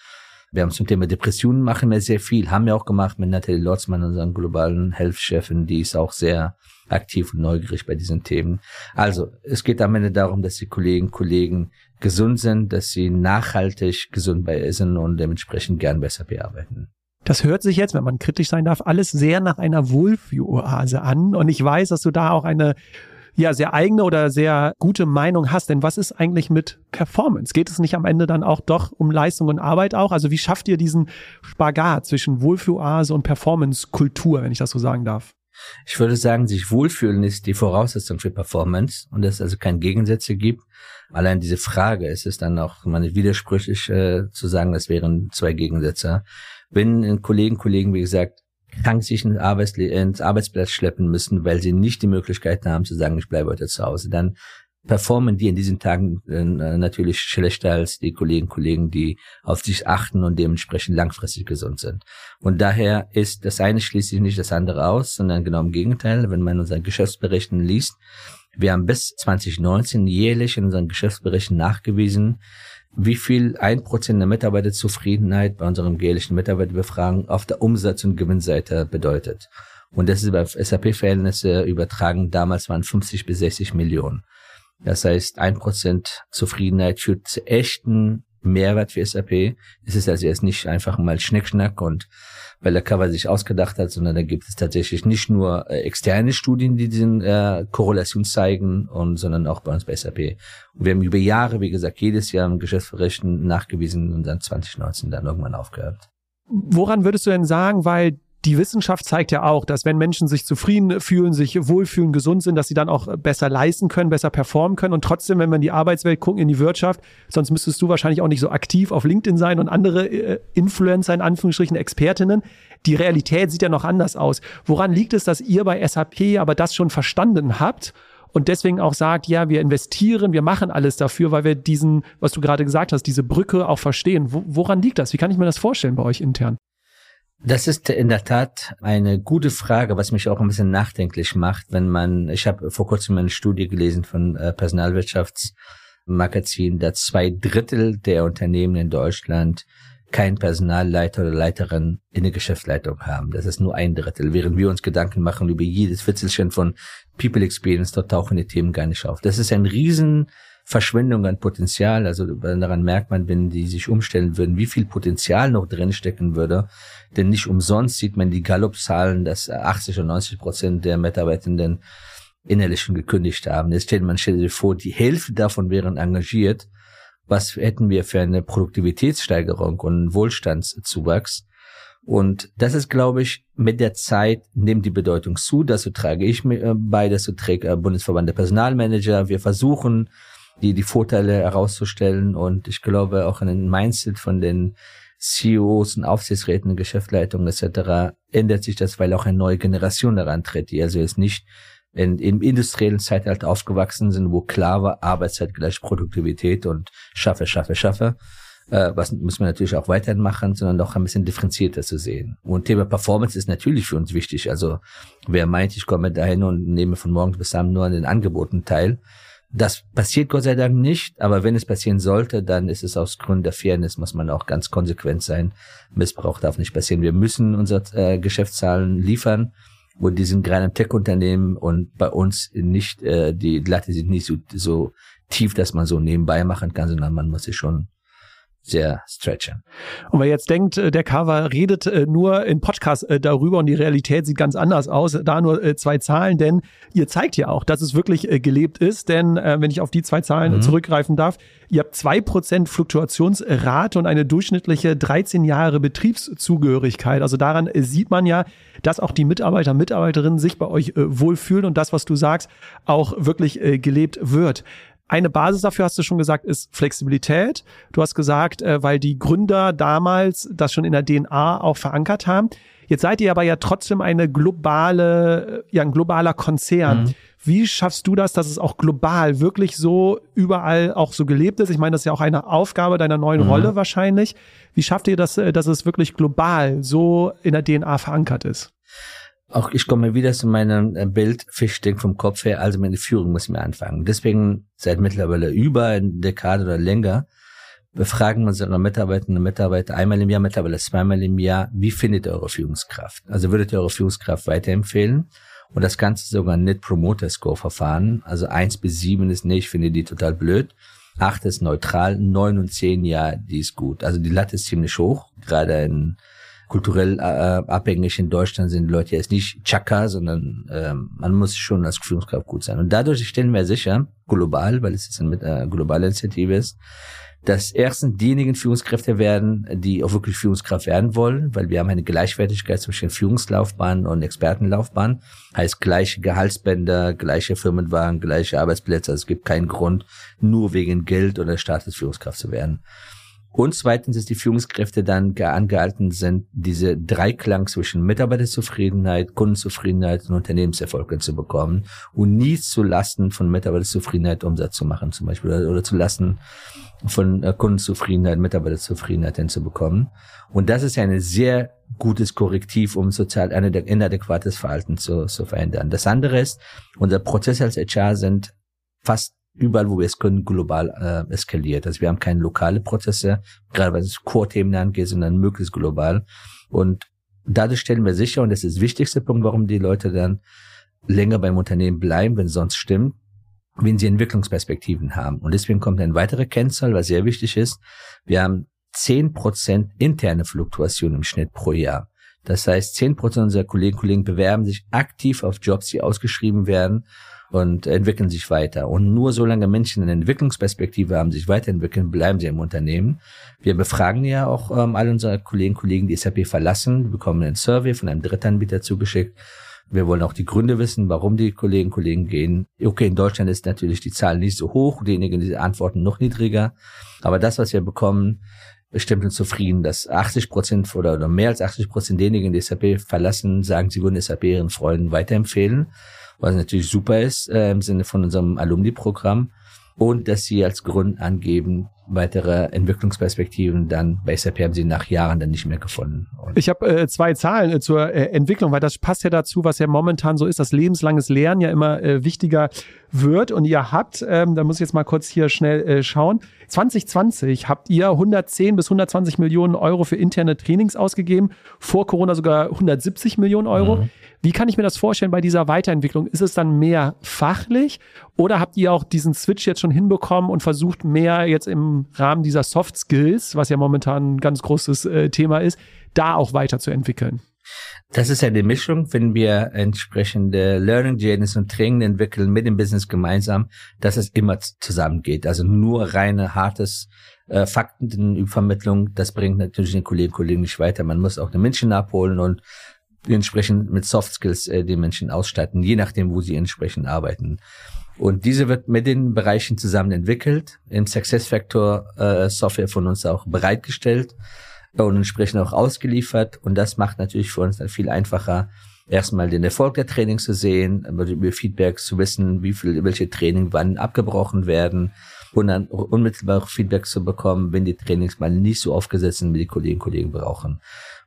wir haben zum Thema Depressionen machen wir sehr viel, haben wir auch gemacht mit Nathalie Lotzmann, unseren globalen Health-Chefin, die ist auch sehr aktiv und neugierig bei diesen Themen. Also, es geht am Ende darum, dass die Kolleginnen und Kollegen gesund sind, dass sie nachhaltig gesund bei sind und dementsprechend gern besser bearbeiten. Das hört sich jetzt, wenn man kritisch sein darf, alles sehr nach einer Wohlfühloase an. Und ich weiß, dass du da auch eine ja sehr eigene oder sehr gute Meinung hast. Denn was ist eigentlich mit Performance? Geht es nicht am Ende dann auch doch um Leistung und Arbeit auch? Also wie schafft ihr diesen Spagat zwischen Wohlfühloase und Performance-Kultur, wenn ich das so sagen darf? Ich würde sagen, sich wohlfühlen ist die Voraussetzung für Performance und dass es also keine Gegensätze gibt. Allein diese Frage ist es dann auch meine widersprüchlich äh, zu sagen, das wären zwei Gegensätze. Wenn Kollegen, Kollegen, wie gesagt, krank sich ins, Arbeitsle ins Arbeitsplatz schleppen müssen, weil sie nicht die Möglichkeit haben zu sagen, ich bleibe heute zu Hause, dann performen die in diesen Tagen äh, natürlich schlechter als die Kollegen Kollegen, die auf sich achten und dementsprechend langfristig gesund sind. Und daher ist das eine schließlich nicht das andere aus, sondern genau im Gegenteil, wenn man unseren Geschäftsberichten liest, wir haben bis 2019 jährlich in unseren Geschäftsberichten nachgewiesen, wie viel ein Prozent der Mitarbeiterzufriedenheit bei unserem jährlichen Mitarbeiterbefragung auf der Umsatz- und Gewinnseite bedeutet. Und das ist über SAP-Verhältnisse übertragen. Damals waren 50 bis 60 Millionen. Das heißt, ein Prozent Zufriedenheit führt zu echten Mehrwert für SAP. Es ist also jetzt nicht einfach mal Schnickschnack und weil der Cover sich ausgedacht hat, sondern da gibt es tatsächlich nicht nur äh, externe Studien, die diesen äh, Korrelation zeigen, und, sondern auch bei uns bei SAP. Und wir haben über Jahre, wie gesagt, jedes Jahr im Geschäftsberichten nachgewiesen und dann 2019 dann irgendwann aufgehört. Woran würdest du denn sagen, weil die Wissenschaft zeigt ja auch, dass wenn Menschen sich zufrieden fühlen, sich wohlfühlen, gesund sind, dass sie dann auch besser leisten können, besser performen können. Und trotzdem, wenn wir in die Arbeitswelt gucken, in die Wirtschaft, sonst müsstest du wahrscheinlich auch nicht so aktiv auf LinkedIn sein und andere äh, Influencer, in Anführungsstrichen Expertinnen. Die Realität sieht ja noch anders aus. Woran liegt es, dass ihr bei SAP aber das schon verstanden habt und deswegen auch sagt, ja, wir investieren, wir machen alles dafür, weil wir diesen, was du gerade gesagt hast, diese Brücke auch verstehen. woran liegt das? Wie kann ich mir das vorstellen bei euch intern? Das ist in der Tat eine gute Frage, was mich auch ein bisschen nachdenklich macht, wenn man, ich habe vor kurzem eine Studie gelesen von äh, Personalwirtschaftsmagazin, dass zwei Drittel der Unternehmen in Deutschland kein Personalleiter oder Leiterin in der Geschäftsleitung haben. Das ist nur ein Drittel. Während wir uns Gedanken machen über jedes Witzelchen von People Experience, dort tauchen die Themen gar nicht auf. Das ist ein riesen Verschwendung an Potenzial. Also daran merkt man, wenn die sich umstellen würden, wie viel Potenzial noch drin stecken würde. Denn nicht umsonst sieht man die Gallup-Zahlen, dass 80 und 90 Prozent der Mitarbeitenden innerlich schon gekündigt haben. Jetzt stellt man sich vor, die Hälfte davon wären engagiert. Was hätten wir für eine Produktivitätssteigerung und Wohlstandszuwachs? Und das ist, glaube ich, mit der Zeit nimmt die Bedeutung zu. Dazu trage ich äh, bei, dazu trägt äh, Bundesverband der Personalmanager. Wir versuchen, die, die Vorteile herauszustellen. Und ich glaube auch an den Mindset von den CEOs und Aufsichtsräten, Geschäftsleitungen etc. ändert sich das, weil auch eine neue Generation daran tritt, die also jetzt nicht in, im industriellen Zeitalter aufgewachsen sind, wo klar war, Arbeitszeit gleich Produktivität und schaffe, schaffe, schaffe. Äh, was müssen wir natürlich auch weiterhin machen, sondern auch ein bisschen differenzierter zu sehen. Und Thema Performance ist natürlich für uns wichtig. Also wer meint, ich komme dahin und nehme von morgens bis abends nur an den Angeboten teil, das passiert Gott sei Dank nicht, aber wenn es passieren sollte, dann ist es aus Gründen der Fairness, muss man auch ganz konsequent sein. Missbrauch darf nicht passieren. Wir müssen unsere äh, Geschäftszahlen liefern und die sind gerade im Tech-Unternehmen und bei uns nicht, äh, die Latte sind nicht so, so tief, dass man so nebenbei machen kann, sondern man muss sich schon sehr stretchen. Und wer jetzt denkt, äh, der Cover redet äh, nur in Podcast äh, darüber und die Realität sieht ganz anders aus, da nur zwei Zahlen, denn ihr zeigt ja auch, dass es wirklich gelebt ist, denn wenn ich auf die zwei Zahlen mhm. zurückgreifen darf, ihr habt zwei Prozent Fluktuationsrate und eine durchschnittliche 13 Jahre Betriebszugehörigkeit. Also daran sieht man ja, dass auch die Mitarbeiter, Mitarbeiterinnen sich bei euch wohlfühlen und das, was du sagst, auch wirklich gelebt wird. Eine Basis dafür, hast du schon gesagt, ist Flexibilität. Du hast gesagt, äh, weil die Gründer damals das schon in der DNA auch verankert haben. Jetzt seid ihr aber ja trotzdem eine globale, ja, ein globaler Konzern. Mhm. Wie schaffst du das, dass es auch global wirklich so überall auch so gelebt ist? Ich meine, das ist ja auch eine Aufgabe deiner neuen mhm. Rolle wahrscheinlich. Wie schafft ihr das, äh, dass es wirklich global so in der DNA verankert ist? Auch ich komme wieder zu meinem äh, Bild Fischding vom Kopf her, also meine Führung muss mir anfangen. Deswegen seit mittlerweile über eine Dekade oder länger befragen unsere Mitarbeiterinnen und Mitarbeiter einmal im Jahr, mittlerweile zweimal im Jahr, wie findet ihr eure Führungskraft? Also würdet ihr eure Führungskraft weiterempfehlen? Und das Ganze sogar ein Net Promoter Score Verfahren. Also eins bis sieben ist nicht, ich finde die total blöd. Acht ist neutral, neun und zehn, ja, die ist gut. Also die Latte ist ziemlich hoch, gerade in kulturell äh, abhängig. In Deutschland sind Leute jetzt nicht Chaka, sondern äh, man muss schon als Führungskraft gut sein. Und dadurch stellen wir sicher, global, weil es jetzt eine äh, globale Initiative ist, dass erstens diejenigen Führungskräfte werden, die auch wirklich Führungskraft werden wollen, weil wir haben eine Gleichwertigkeit zwischen Führungslaufbahn und Expertenlaufbahn. Heißt gleiche Gehaltsbänder, gleiche Firmenwagen, gleiche Arbeitsplätze. Also es gibt keinen Grund, nur wegen Geld oder Status Führungskraft zu werden. Und zweitens ist die Führungskräfte dann angehalten sind, diese Dreiklang zwischen Mitarbeiterzufriedenheit, Kundenzufriedenheit und Unternehmenserfolg zu bekommen und nie zu Lasten von Mitarbeiterzufriedenheit Umsatz zu machen zum Beispiel oder, zu Lasten von äh, Kundenzufriedenheit, Mitarbeiterzufriedenheit hinzubekommen. Und das ist ja ein sehr gutes Korrektiv, um sozial ein inadäquates Verhalten zu, zu verändern. Das andere ist, unser Prozess als HR sind fast überall, wo wir es können, global äh, eskaliert. Also wir haben keine lokale Prozesse, gerade was Core-Themen angeht, sondern möglichst global. Und dadurch stellen wir sicher, und das ist der wichtigste Punkt, warum die Leute dann länger beim Unternehmen bleiben, wenn es sonst stimmt, wenn sie Entwicklungsperspektiven haben. Und deswegen kommt eine weitere Kennzahl, was sehr wichtig ist. Wir haben zehn Prozent interne Fluktuation im Schnitt pro Jahr. Das heißt, zehn Prozent unserer Kolleginnen und Kollegen bewerben sich aktiv auf Jobs, die ausgeschrieben werden und entwickeln sich weiter. Und nur solange Menschen eine Entwicklungsperspektive haben, sich weiterentwickeln, bleiben sie im Unternehmen. Wir befragen ja auch ähm, alle unsere Kollegen und Kollegen, die SAP verlassen, wir bekommen einen Survey von einem Drittanbieter zugeschickt. Wir wollen auch die Gründe wissen, warum die Kollegen und Kollegen gehen. Okay, in Deutschland ist natürlich die Zahl nicht so hoch, diejenigen, die antworten, noch niedriger. Aber das, was wir bekommen, bestimmt uns zufrieden, dass 80 Prozent oder, oder mehr als 80 Prozent derjenigen, die SAP verlassen, sagen, sie würden SAP ihren Freunden weiterempfehlen was natürlich super ist äh, im Sinne von unserem Alumni-Programm. Und dass sie als Grund angeben, weitere Entwicklungsperspektiven dann bei SAP haben sie nach Jahren dann nicht mehr gefunden. Und ich habe äh, zwei Zahlen äh, zur äh, Entwicklung, weil das passt ja dazu, was ja momentan so ist, dass lebenslanges Lernen ja immer äh, wichtiger wird. Und ihr habt, ähm, da muss ich jetzt mal kurz hier schnell äh, schauen, 2020 habt ihr 110 bis 120 Millionen Euro für interne Trainings ausgegeben, vor Corona sogar 170 Millionen Euro. Mhm. Wie kann ich mir das vorstellen bei dieser Weiterentwicklung? Ist es dann mehr fachlich oder habt ihr auch diesen Switch jetzt schon hinbekommen und versucht mehr jetzt im Rahmen dieser Soft Skills, was ja momentan ein ganz großes äh, Thema ist, da auch weiterzuentwickeln? Das ist ja die Mischung, wenn wir entsprechende Learning Journeys und Training entwickeln mit dem Business gemeinsam, dass es immer zusammengeht. Also nur reine hartes äh, Faktenübervermittlung, das bringt natürlich den Kollegen Kollegen nicht weiter. Man muss auch den Menschen abholen und entsprechend mit Soft Skills äh, die Menschen ausstatten, je nachdem, wo sie entsprechend arbeiten. Und diese wird mit den Bereichen zusammen entwickelt, im Success Factor äh, Software von uns auch bereitgestellt und entsprechend auch ausgeliefert. Und das macht natürlich für uns dann viel einfacher, erstmal den Erfolg der Trainings zu sehen, über Feedbacks zu wissen, wie viel, welche Training wann abgebrochen werden und dann unmittelbar Feedback zu bekommen, wenn die Trainings mal nicht so aufgesetzt sind, wie die Kolleginnen und Kollegen brauchen.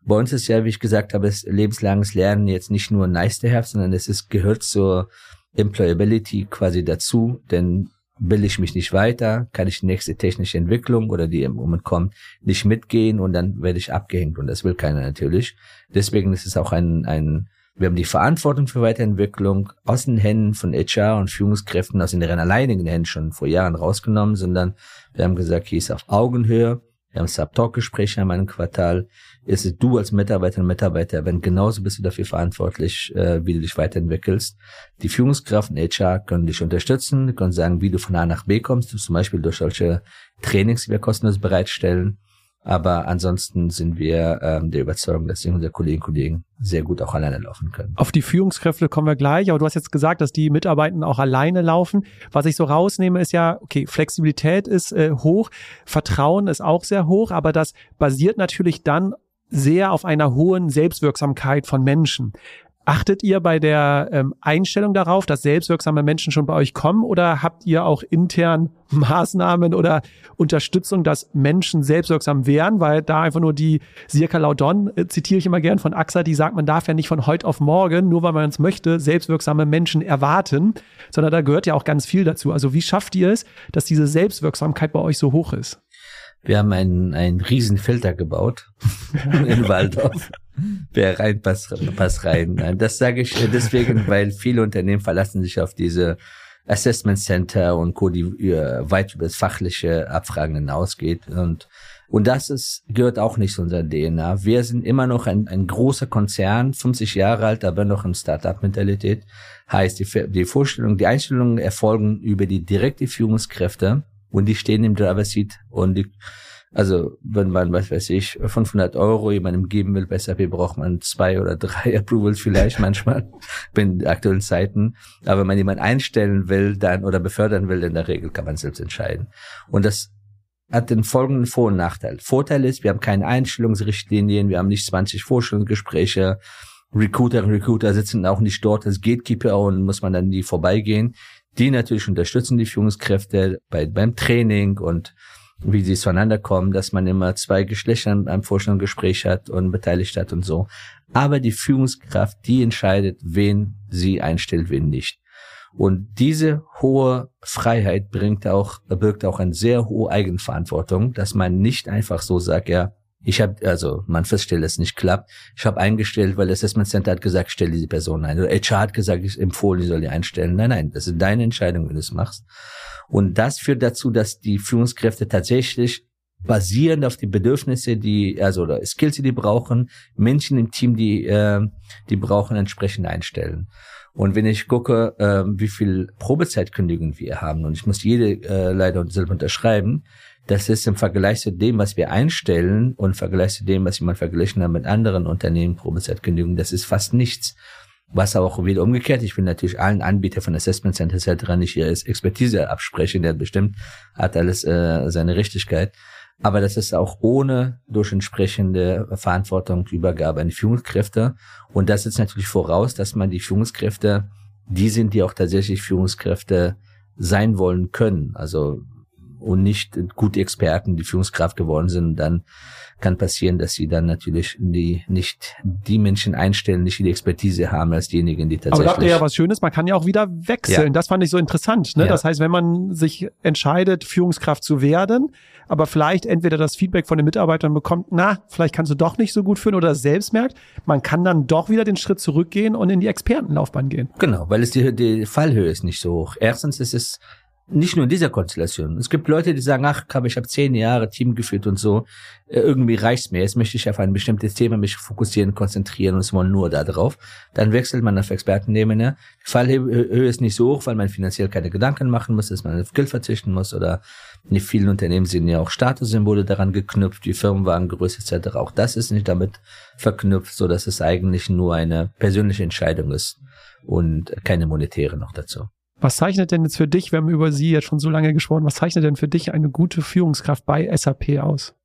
Bei uns ist ja, wie ich gesagt habe, ist lebenslanges Lernen jetzt nicht nur nice to have, sondern es ist, gehört zur Employability quasi dazu, denn will ich mich nicht weiter, kann ich die nächste technische Entwicklung oder die im Moment kommt, nicht mitgehen und dann werde ich abgehängt und das will keiner natürlich. Deswegen ist es auch ein, ein wir haben die Verantwortung für Weiterentwicklung aus den Händen von HR und Führungskräften, aus den alleinigen Händen schon vor Jahren rausgenommen, sondern wir haben gesagt, hier ist auf Augenhöhe, wir haben Sub-Talk-Gespräche in einem Quartal. Ist es du als Mitarbeiter und Mitarbeiter, wenn genauso bist du dafür verantwortlich, äh, wie du dich weiterentwickelst. Die Führungskraft und HR können dich unterstützen, können sagen, wie du von A nach B kommst, zum Beispiel durch solche Trainings, die wir kostenlos bereitstellen. Aber ansonsten sind wir ähm, der Überzeugung, dass unsere Kolleginnen und Kollegen sehr gut auch alleine laufen können. Auf die Führungskräfte kommen wir gleich, aber du hast jetzt gesagt, dass die Mitarbeitenden auch alleine laufen. Was ich so rausnehme, ist ja, okay, Flexibilität ist äh, hoch, Vertrauen ist auch sehr hoch, aber das basiert natürlich dann sehr auf einer hohen Selbstwirksamkeit von Menschen. Achtet ihr bei der ähm, Einstellung darauf, dass selbstwirksame Menschen schon bei euch kommen oder habt ihr auch intern Maßnahmen oder Unterstützung, dass Menschen selbstwirksam werden? Weil da einfach nur die Sirka Laudon, äh, zitiere ich immer gern von AXA, die sagt, man darf ja nicht von heute auf morgen, nur weil man es möchte, selbstwirksame Menschen erwarten, sondern da gehört ja auch ganz viel dazu. Also wie schafft ihr es, dass diese Selbstwirksamkeit bei euch so hoch ist? Wir haben einen, einen riesen gebaut in Waldorf. Wer rein, passt, passt rein. Nein, das sage ich deswegen, weil viele Unternehmen verlassen sich auf diese Assessment Center und Co., die weit über das fachliche Abfragen hinausgeht. Und Und das ist, gehört auch nicht zu unserer DNA. Wir sind immer noch ein, ein großer Konzern, 50 Jahre alt, aber noch in Startup-Mentalität. Heißt, die, die Vorstellung, die Einstellungen erfolgen über die direkte Führungskräfte und die stehen im Driver Seat und die, also wenn man, was weiß ich, 500 Euro jemandem geben will bei SAP, braucht man zwei oder drei Approvals vielleicht manchmal in aktuellen Zeiten. Aber wenn man jemanden einstellen will dann oder befördern will, in der Regel kann man selbst entscheiden. Und das hat den folgenden Vor- und Nachteil. Vorteil ist, wir haben keine Einstellungsrichtlinien, wir haben nicht 20 Vorstellungsgespräche, Recruiter und Recruiter sitzen auch nicht dort als Gatekeeper und muss man dann nie vorbeigehen. Die natürlich unterstützen die Führungskräfte bei, beim Training und wie sie zueinander kommen, dass man immer zwei Geschlechter beim Vorstellungsgespräch hat und beteiligt hat und so. Aber die Führungskraft, die entscheidet, wen sie einstellt, wen nicht. Und diese hohe Freiheit bringt auch, birgt auch eine sehr hohe Eigenverantwortung, dass man nicht einfach so sagt, ja, ich habe, also man feststellt, es nicht klappt. Ich habe eingestellt, weil das Assessment Center hat gesagt, stell diese Person ein. Oder HR hat gesagt, ich empfohlen, ich soll die einstellen. Nein, nein, das ist deine Entscheidung, wenn du es machst. Und das führt dazu, dass die Führungskräfte tatsächlich basierend auf die Bedürfnisse, die also oder Skills, die die brauchen, Menschen im Team, die äh, die brauchen, entsprechend einstellen. Und wenn ich gucke, äh, wie viel Probezeitkündigungen wir haben, und ich muss jede äh, leider selber unterschreiben, das ist im Vergleich zu dem, was wir einstellen und im Vergleich zu dem, was jemand verglichen hat mit anderen Unternehmen, Probezeitkündigungen, das ist fast nichts. Was auch wieder umgekehrt, ich will natürlich allen Anbietern von Assessment Center etc. nicht ihre Expertise absprechen, der bestimmt hat alles äh, seine Richtigkeit. Aber das ist auch ohne durch entsprechende Verantwortung Übergabe an die Führungskräfte. Und das setzt natürlich voraus, dass man die Führungskräfte, die sind, die auch tatsächlich Führungskräfte sein wollen können. Also und nicht gute Experten, die Führungskraft geworden sind, dann kann passieren, dass sie dann natürlich die, nicht die Menschen einstellen, nicht die Expertise haben als diejenigen, die tatsächlich. Aber da habt ihr ja was Schönes, man kann ja auch wieder wechseln. Ja. Das fand ich so interessant. Ne? Ja. Das heißt, wenn man sich entscheidet, Führungskraft zu werden, aber vielleicht entweder das Feedback von den Mitarbeitern bekommt, na, vielleicht kannst du doch nicht so gut führen oder selbst merkt, man kann dann doch wieder den Schritt zurückgehen und in die Expertenlaufbahn gehen. Genau, weil es die, die Fallhöhe ist nicht so hoch. Erstens ist es nicht nur in dieser Konstellation. Es gibt Leute, die sagen, ach, ich habe zehn Jahre Team geführt und so, äh, irgendwie reicht's mir. Jetzt möchte ich auf ein bestimmtes Thema mich fokussieren, konzentrieren und es wollen nur da drauf. Dann wechselt man auf Expertenebene. Die Fallhöhe ist nicht so hoch, weil man finanziell keine Gedanken machen muss, dass man auf Geld verzichten muss oder in vielen Unternehmen sind ja auch Statussymbole daran geknüpft, die Firmenwagengröße etc. Auch das ist nicht damit verknüpft, so dass es eigentlich nur eine persönliche Entscheidung ist und keine monetäre noch dazu. Was zeichnet denn jetzt für dich, wir haben über Sie jetzt schon so lange gesprochen, was zeichnet denn für dich eine gute Führungskraft bei SAP aus?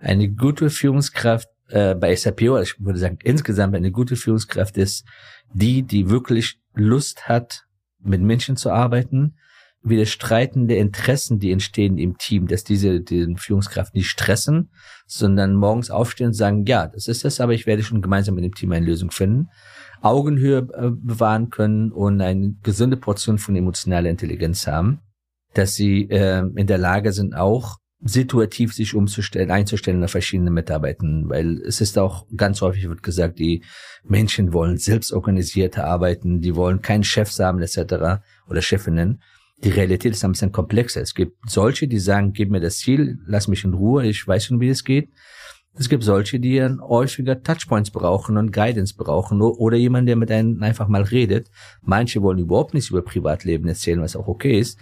Eine gute Führungskraft äh, bei SAP, oder ich würde sagen insgesamt eine gute Führungskraft ist die, die wirklich Lust hat, mit Menschen zu arbeiten, widerstreitende Interessen, die entstehen im Team, dass diese den Führungskraft nicht stressen, sondern morgens aufstehen und sagen, ja, das ist es, aber ich werde schon gemeinsam mit dem Team eine Lösung finden. Augenhöhe äh, bewahren können und eine gesunde Portion von emotionaler Intelligenz haben, dass sie äh, in der Lage sind, auch situativ sich umzustellen, einzustellen auf verschiedene Mitarbeitern, weil es ist auch ganz häufig wird gesagt, die Menschen wollen selbst organisierte arbeiten, die wollen keinen Chef haben etc. oder Chefinnen. Die Realität ist ein bisschen komplexer. Es gibt solche, die sagen, gib mir das Ziel, lass mich in Ruhe, ich weiß schon, wie es geht. Es gibt solche, die dann häufiger Touchpoints brauchen und Guidance brauchen oder jemand, der mit einem einfach mal redet. Manche wollen überhaupt nichts über Privatleben erzählen, was auch okay ist.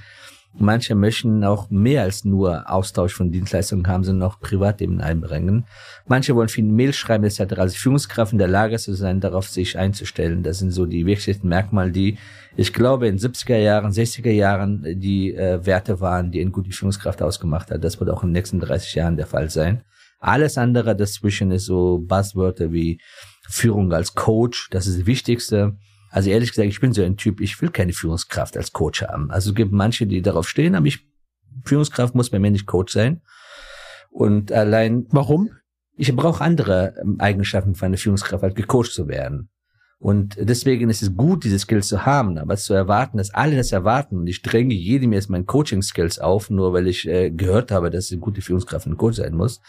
Manche möchten auch mehr als nur Austausch von Dienstleistungen haben, sondern auch Privatleben einbringen. Manche wollen viel Mail schreiben etc. Also Führungskraft in der Lage zu sein, darauf sich einzustellen. Das sind so die wichtigsten Merkmale, die ich glaube in 70er Jahren, 60er Jahren die äh, Werte waren, die eine gute Führungskraft ausgemacht hat. Das wird auch in den nächsten 30 Jahren der Fall sein. Alles andere dazwischen ist so Buzzwörter wie Führung als Coach. Das ist das Wichtigste. Also ehrlich gesagt, ich bin so ein Typ, ich will keine Führungskraft als Coach haben. Also es gibt manche, die darauf stehen, aber ich, Führungskraft muss bei mir nicht Coach sein. Und allein. Warum? Ich brauche andere Eigenschaften für eine Führungskraft, halt gecoacht zu werden. Und deswegen ist es gut, diese Skills zu haben, aber zu erwarten, dass alle das erwarten und ich dränge jedem jetzt meinen Coaching-Skills auf, nur weil ich äh, gehört habe, dass eine gute Führungskraft ein Coach sein muss,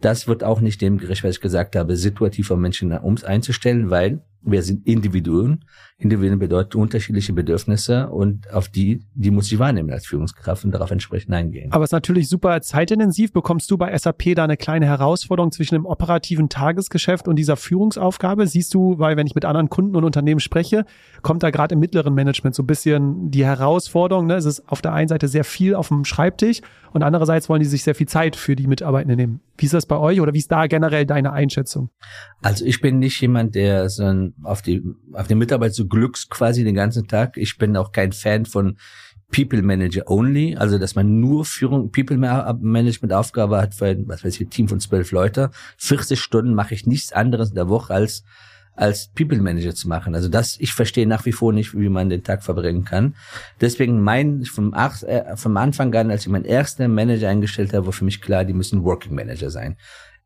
das wird auch nicht dem gerecht, was ich gesagt habe, situativ auf Menschen um einzustellen, weil wir sind Individuen. Individuen bedeutet unterschiedliche Bedürfnisse und auf die, die muss ich wahrnehmen als Führungskraft und darauf entsprechend eingehen. Aber es ist natürlich super zeitintensiv. Bekommst du bei SAP da eine kleine Herausforderung zwischen dem operativen Tagesgeschäft und dieser Führungsaufgabe? Siehst du, weil wenn ich mit anderen Kunden und Unternehmen spreche, kommt da gerade im mittleren Management so ein bisschen die Herausforderung. Ne? Es ist auf der einen Seite sehr viel auf dem Schreibtisch und andererseits wollen die sich sehr viel Zeit für die Mitarbeitenden nehmen. Wie ist das bei euch oder wie ist da generell deine Einschätzung? Also ich bin nicht jemand, der so auf die, auf die Mitarbeit so glückst quasi den ganzen Tag. Ich bin auch kein Fan von People Manager only, also dass man nur Führung, People Management Aufgabe hat für ein, was weiß ich, Team von zwölf Leute. 40 Stunden mache ich nichts anderes in der Woche als als People Manager zu machen. Also das, ich verstehe nach wie vor nicht, wie man den Tag verbringen kann. Deswegen mein, vom, äh, vom Anfang an, als ich meinen ersten Manager eingestellt habe, war für mich klar, die müssen Working Manager sein.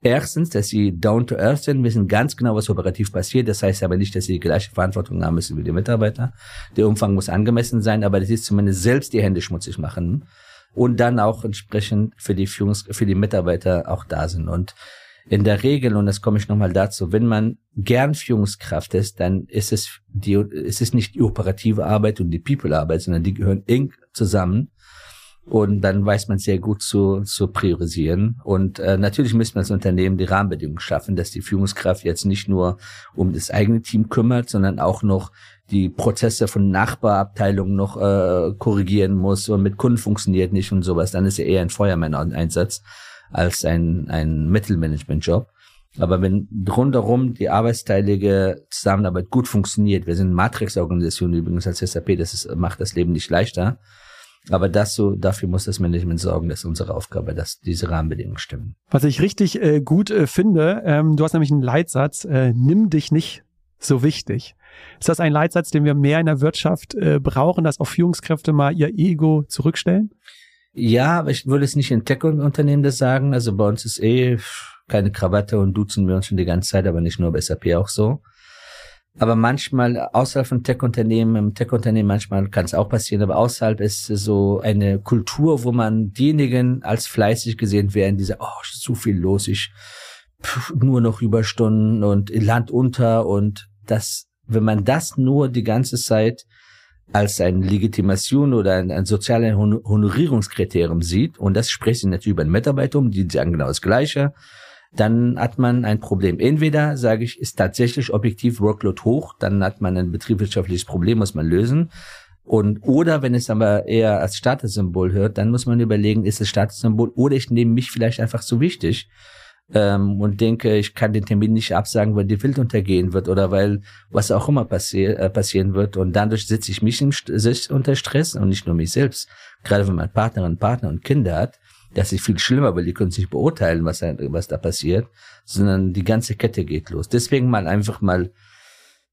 Erstens, dass sie down to earth sind, wissen ganz genau, was operativ passiert. Das heißt aber nicht, dass sie die gleiche Verantwortung haben müssen wie die Mitarbeiter. Der Umfang muss angemessen sein, aber das ist zumindest selbst die Hände schmutzig machen und dann auch entsprechend für die Führungs für die Mitarbeiter auch da sind. Und in der Regel, und das komme ich nochmal dazu, wenn man gern Führungskraft ist, dann ist es die, ist es nicht die operative Arbeit und die People-Arbeit, sondern die gehören eng zusammen. Und dann weiß man sehr gut zu, zu priorisieren. Und äh, natürlich müssen wir als Unternehmen die Rahmenbedingungen schaffen, dass die Führungskraft jetzt nicht nur um das eigene Team kümmert, sondern auch noch die Prozesse von Nachbarabteilungen noch äh, korrigieren muss und mit Kunden funktioniert nicht und sowas. Dann ist er eher ein Feuermann-Einsatz als ein, ein Mittelmanagement-Job. Aber wenn rundherum die arbeitsteilige Zusammenarbeit gut funktioniert, wir sind Matrix-Organisation übrigens als SAP, das ist, macht das Leben nicht leichter, aber das so, dafür muss das Management sorgen, dass unsere Aufgabe, dass diese Rahmenbedingungen stimmen. Was ich richtig äh, gut äh, finde, ähm, du hast nämlich einen Leitsatz, äh, nimm dich nicht so wichtig. Ist das ein Leitsatz, den wir mehr in der Wirtschaft äh, brauchen, dass auch Führungskräfte mal ihr Ego zurückstellen? Ja, aber ich würde es nicht in Tech-Unternehmen das sagen. Also bei uns ist eh keine Krawatte und duzen wir uns schon die ganze Zeit, aber nicht nur bei SAP auch so. Aber manchmal außerhalb von Tech-Unternehmen, im Tech-Unternehmen manchmal kann es auch passieren, aber außerhalb ist so eine Kultur, wo man diejenigen als fleißig gesehen werden, diese, oh, zu viel los, ich nur noch Überstunden und Land unter und das, wenn man das nur die ganze Zeit als eine Legitimation oder ein, ein soziales Honorierungskriterium sieht, und das spricht sich natürlich über den Mitarbeiter um, die sagen genau das Gleiche, dann hat man ein Problem. Entweder, sage ich, ist tatsächlich objektiv Workload hoch, dann hat man ein betriebswirtschaftliches Problem, muss man lösen. Und oder wenn es aber eher als Statussymbol hört, dann muss man überlegen, ist es Statussymbol oder ich nehme mich vielleicht einfach zu wichtig ähm, und denke, ich kann den Termin nicht absagen, weil die Welt untergehen wird oder weil was auch immer passier äh, passieren wird. Und dadurch setze ich mich im, unter Stress und nicht nur mich selbst. Gerade wenn man Partnerin, Partner und Kinder hat, das ist viel schlimmer, weil die können sich beurteilen, was da, was da passiert, sondern die ganze Kette geht los. Deswegen mal einfach mal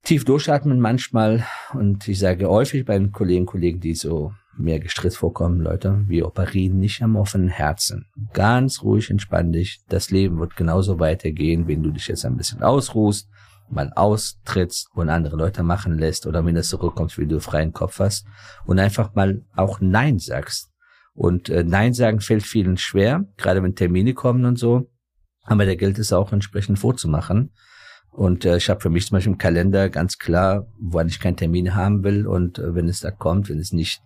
tief durchatmen manchmal und ich sage häufig bei den Kollegen, Kollegen, die so mehr gestresst vorkommen, Leute, wir operieren nicht am offenen Herzen. Ganz ruhig, entspann dich. Das Leben wird genauso weitergehen, wenn du dich jetzt ein bisschen ausruhst, mal austrittst und andere Leute machen lässt oder wenn es zurückkommt, wie du freien Kopf hast und einfach mal auch Nein sagst. Und äh, Nein sagen fällt vielen schwer, gerade wenn Termine kommen und so. Aber da gilt es auch entsprechend vorzumachen. Und äh, ich habe für mich zum Beispiel im Kalender ganz klar, wann ich keinen Termin haben will. Und äh, wenn es da kommt, wenn es nicht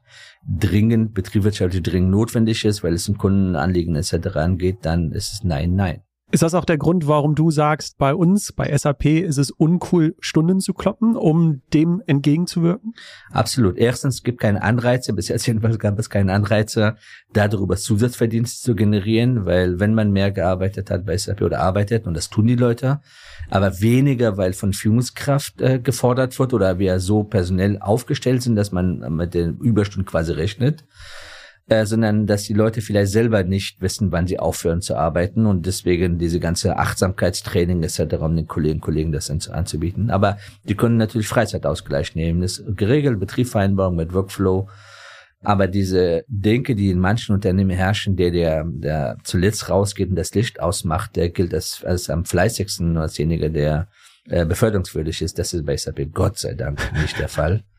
dringend, betriebswirtschaftlich dringend notwendig ist, weil es ein Kundenanliegen etc. angeht, dann ist es nein, nein. Ist das auch der Grund, warum du sagst, bei uns, bei SAP ist es uncool, Stunden zu kloppen, um dem entgegenzuwirken? Absolut. Erstens gibt keine Anreize, bis jetzt jedenfalls gab es keine Anreize, darüber Zusatzverdienste zu generieren, weil wenn man mehr gearbeitet hat bei SAP oder arbeitet, und das tun die Leute, aber weniger, weil von Führungskraft äh, gefordert wird oder wir so personell aufgestellt sind, dass man mit den Überstunden quasi rechnet, äh, sondern dass die Leute vielleicht selber nicht wissen, wann sie aufhören zu arbeiten und deswegen diese ganze Achtsamkeitstraining etc., um den Kollegen Kollegen das anzubieten. Aber die können natürlich Freizeitausgleich nehmen. Das ist geregelt, Betriebsvereinbarung mit Workflow. Aber diese Denke, die in manchen Unternehmen herrschen, der, der, der zuletzt rausgeht und das Licht ausmacht, der gilt als, als am fleißigsten als derjenige, der äh, beförderungswürdig ist. Das ist bei SAP Gott sei Dank nicht der Fall.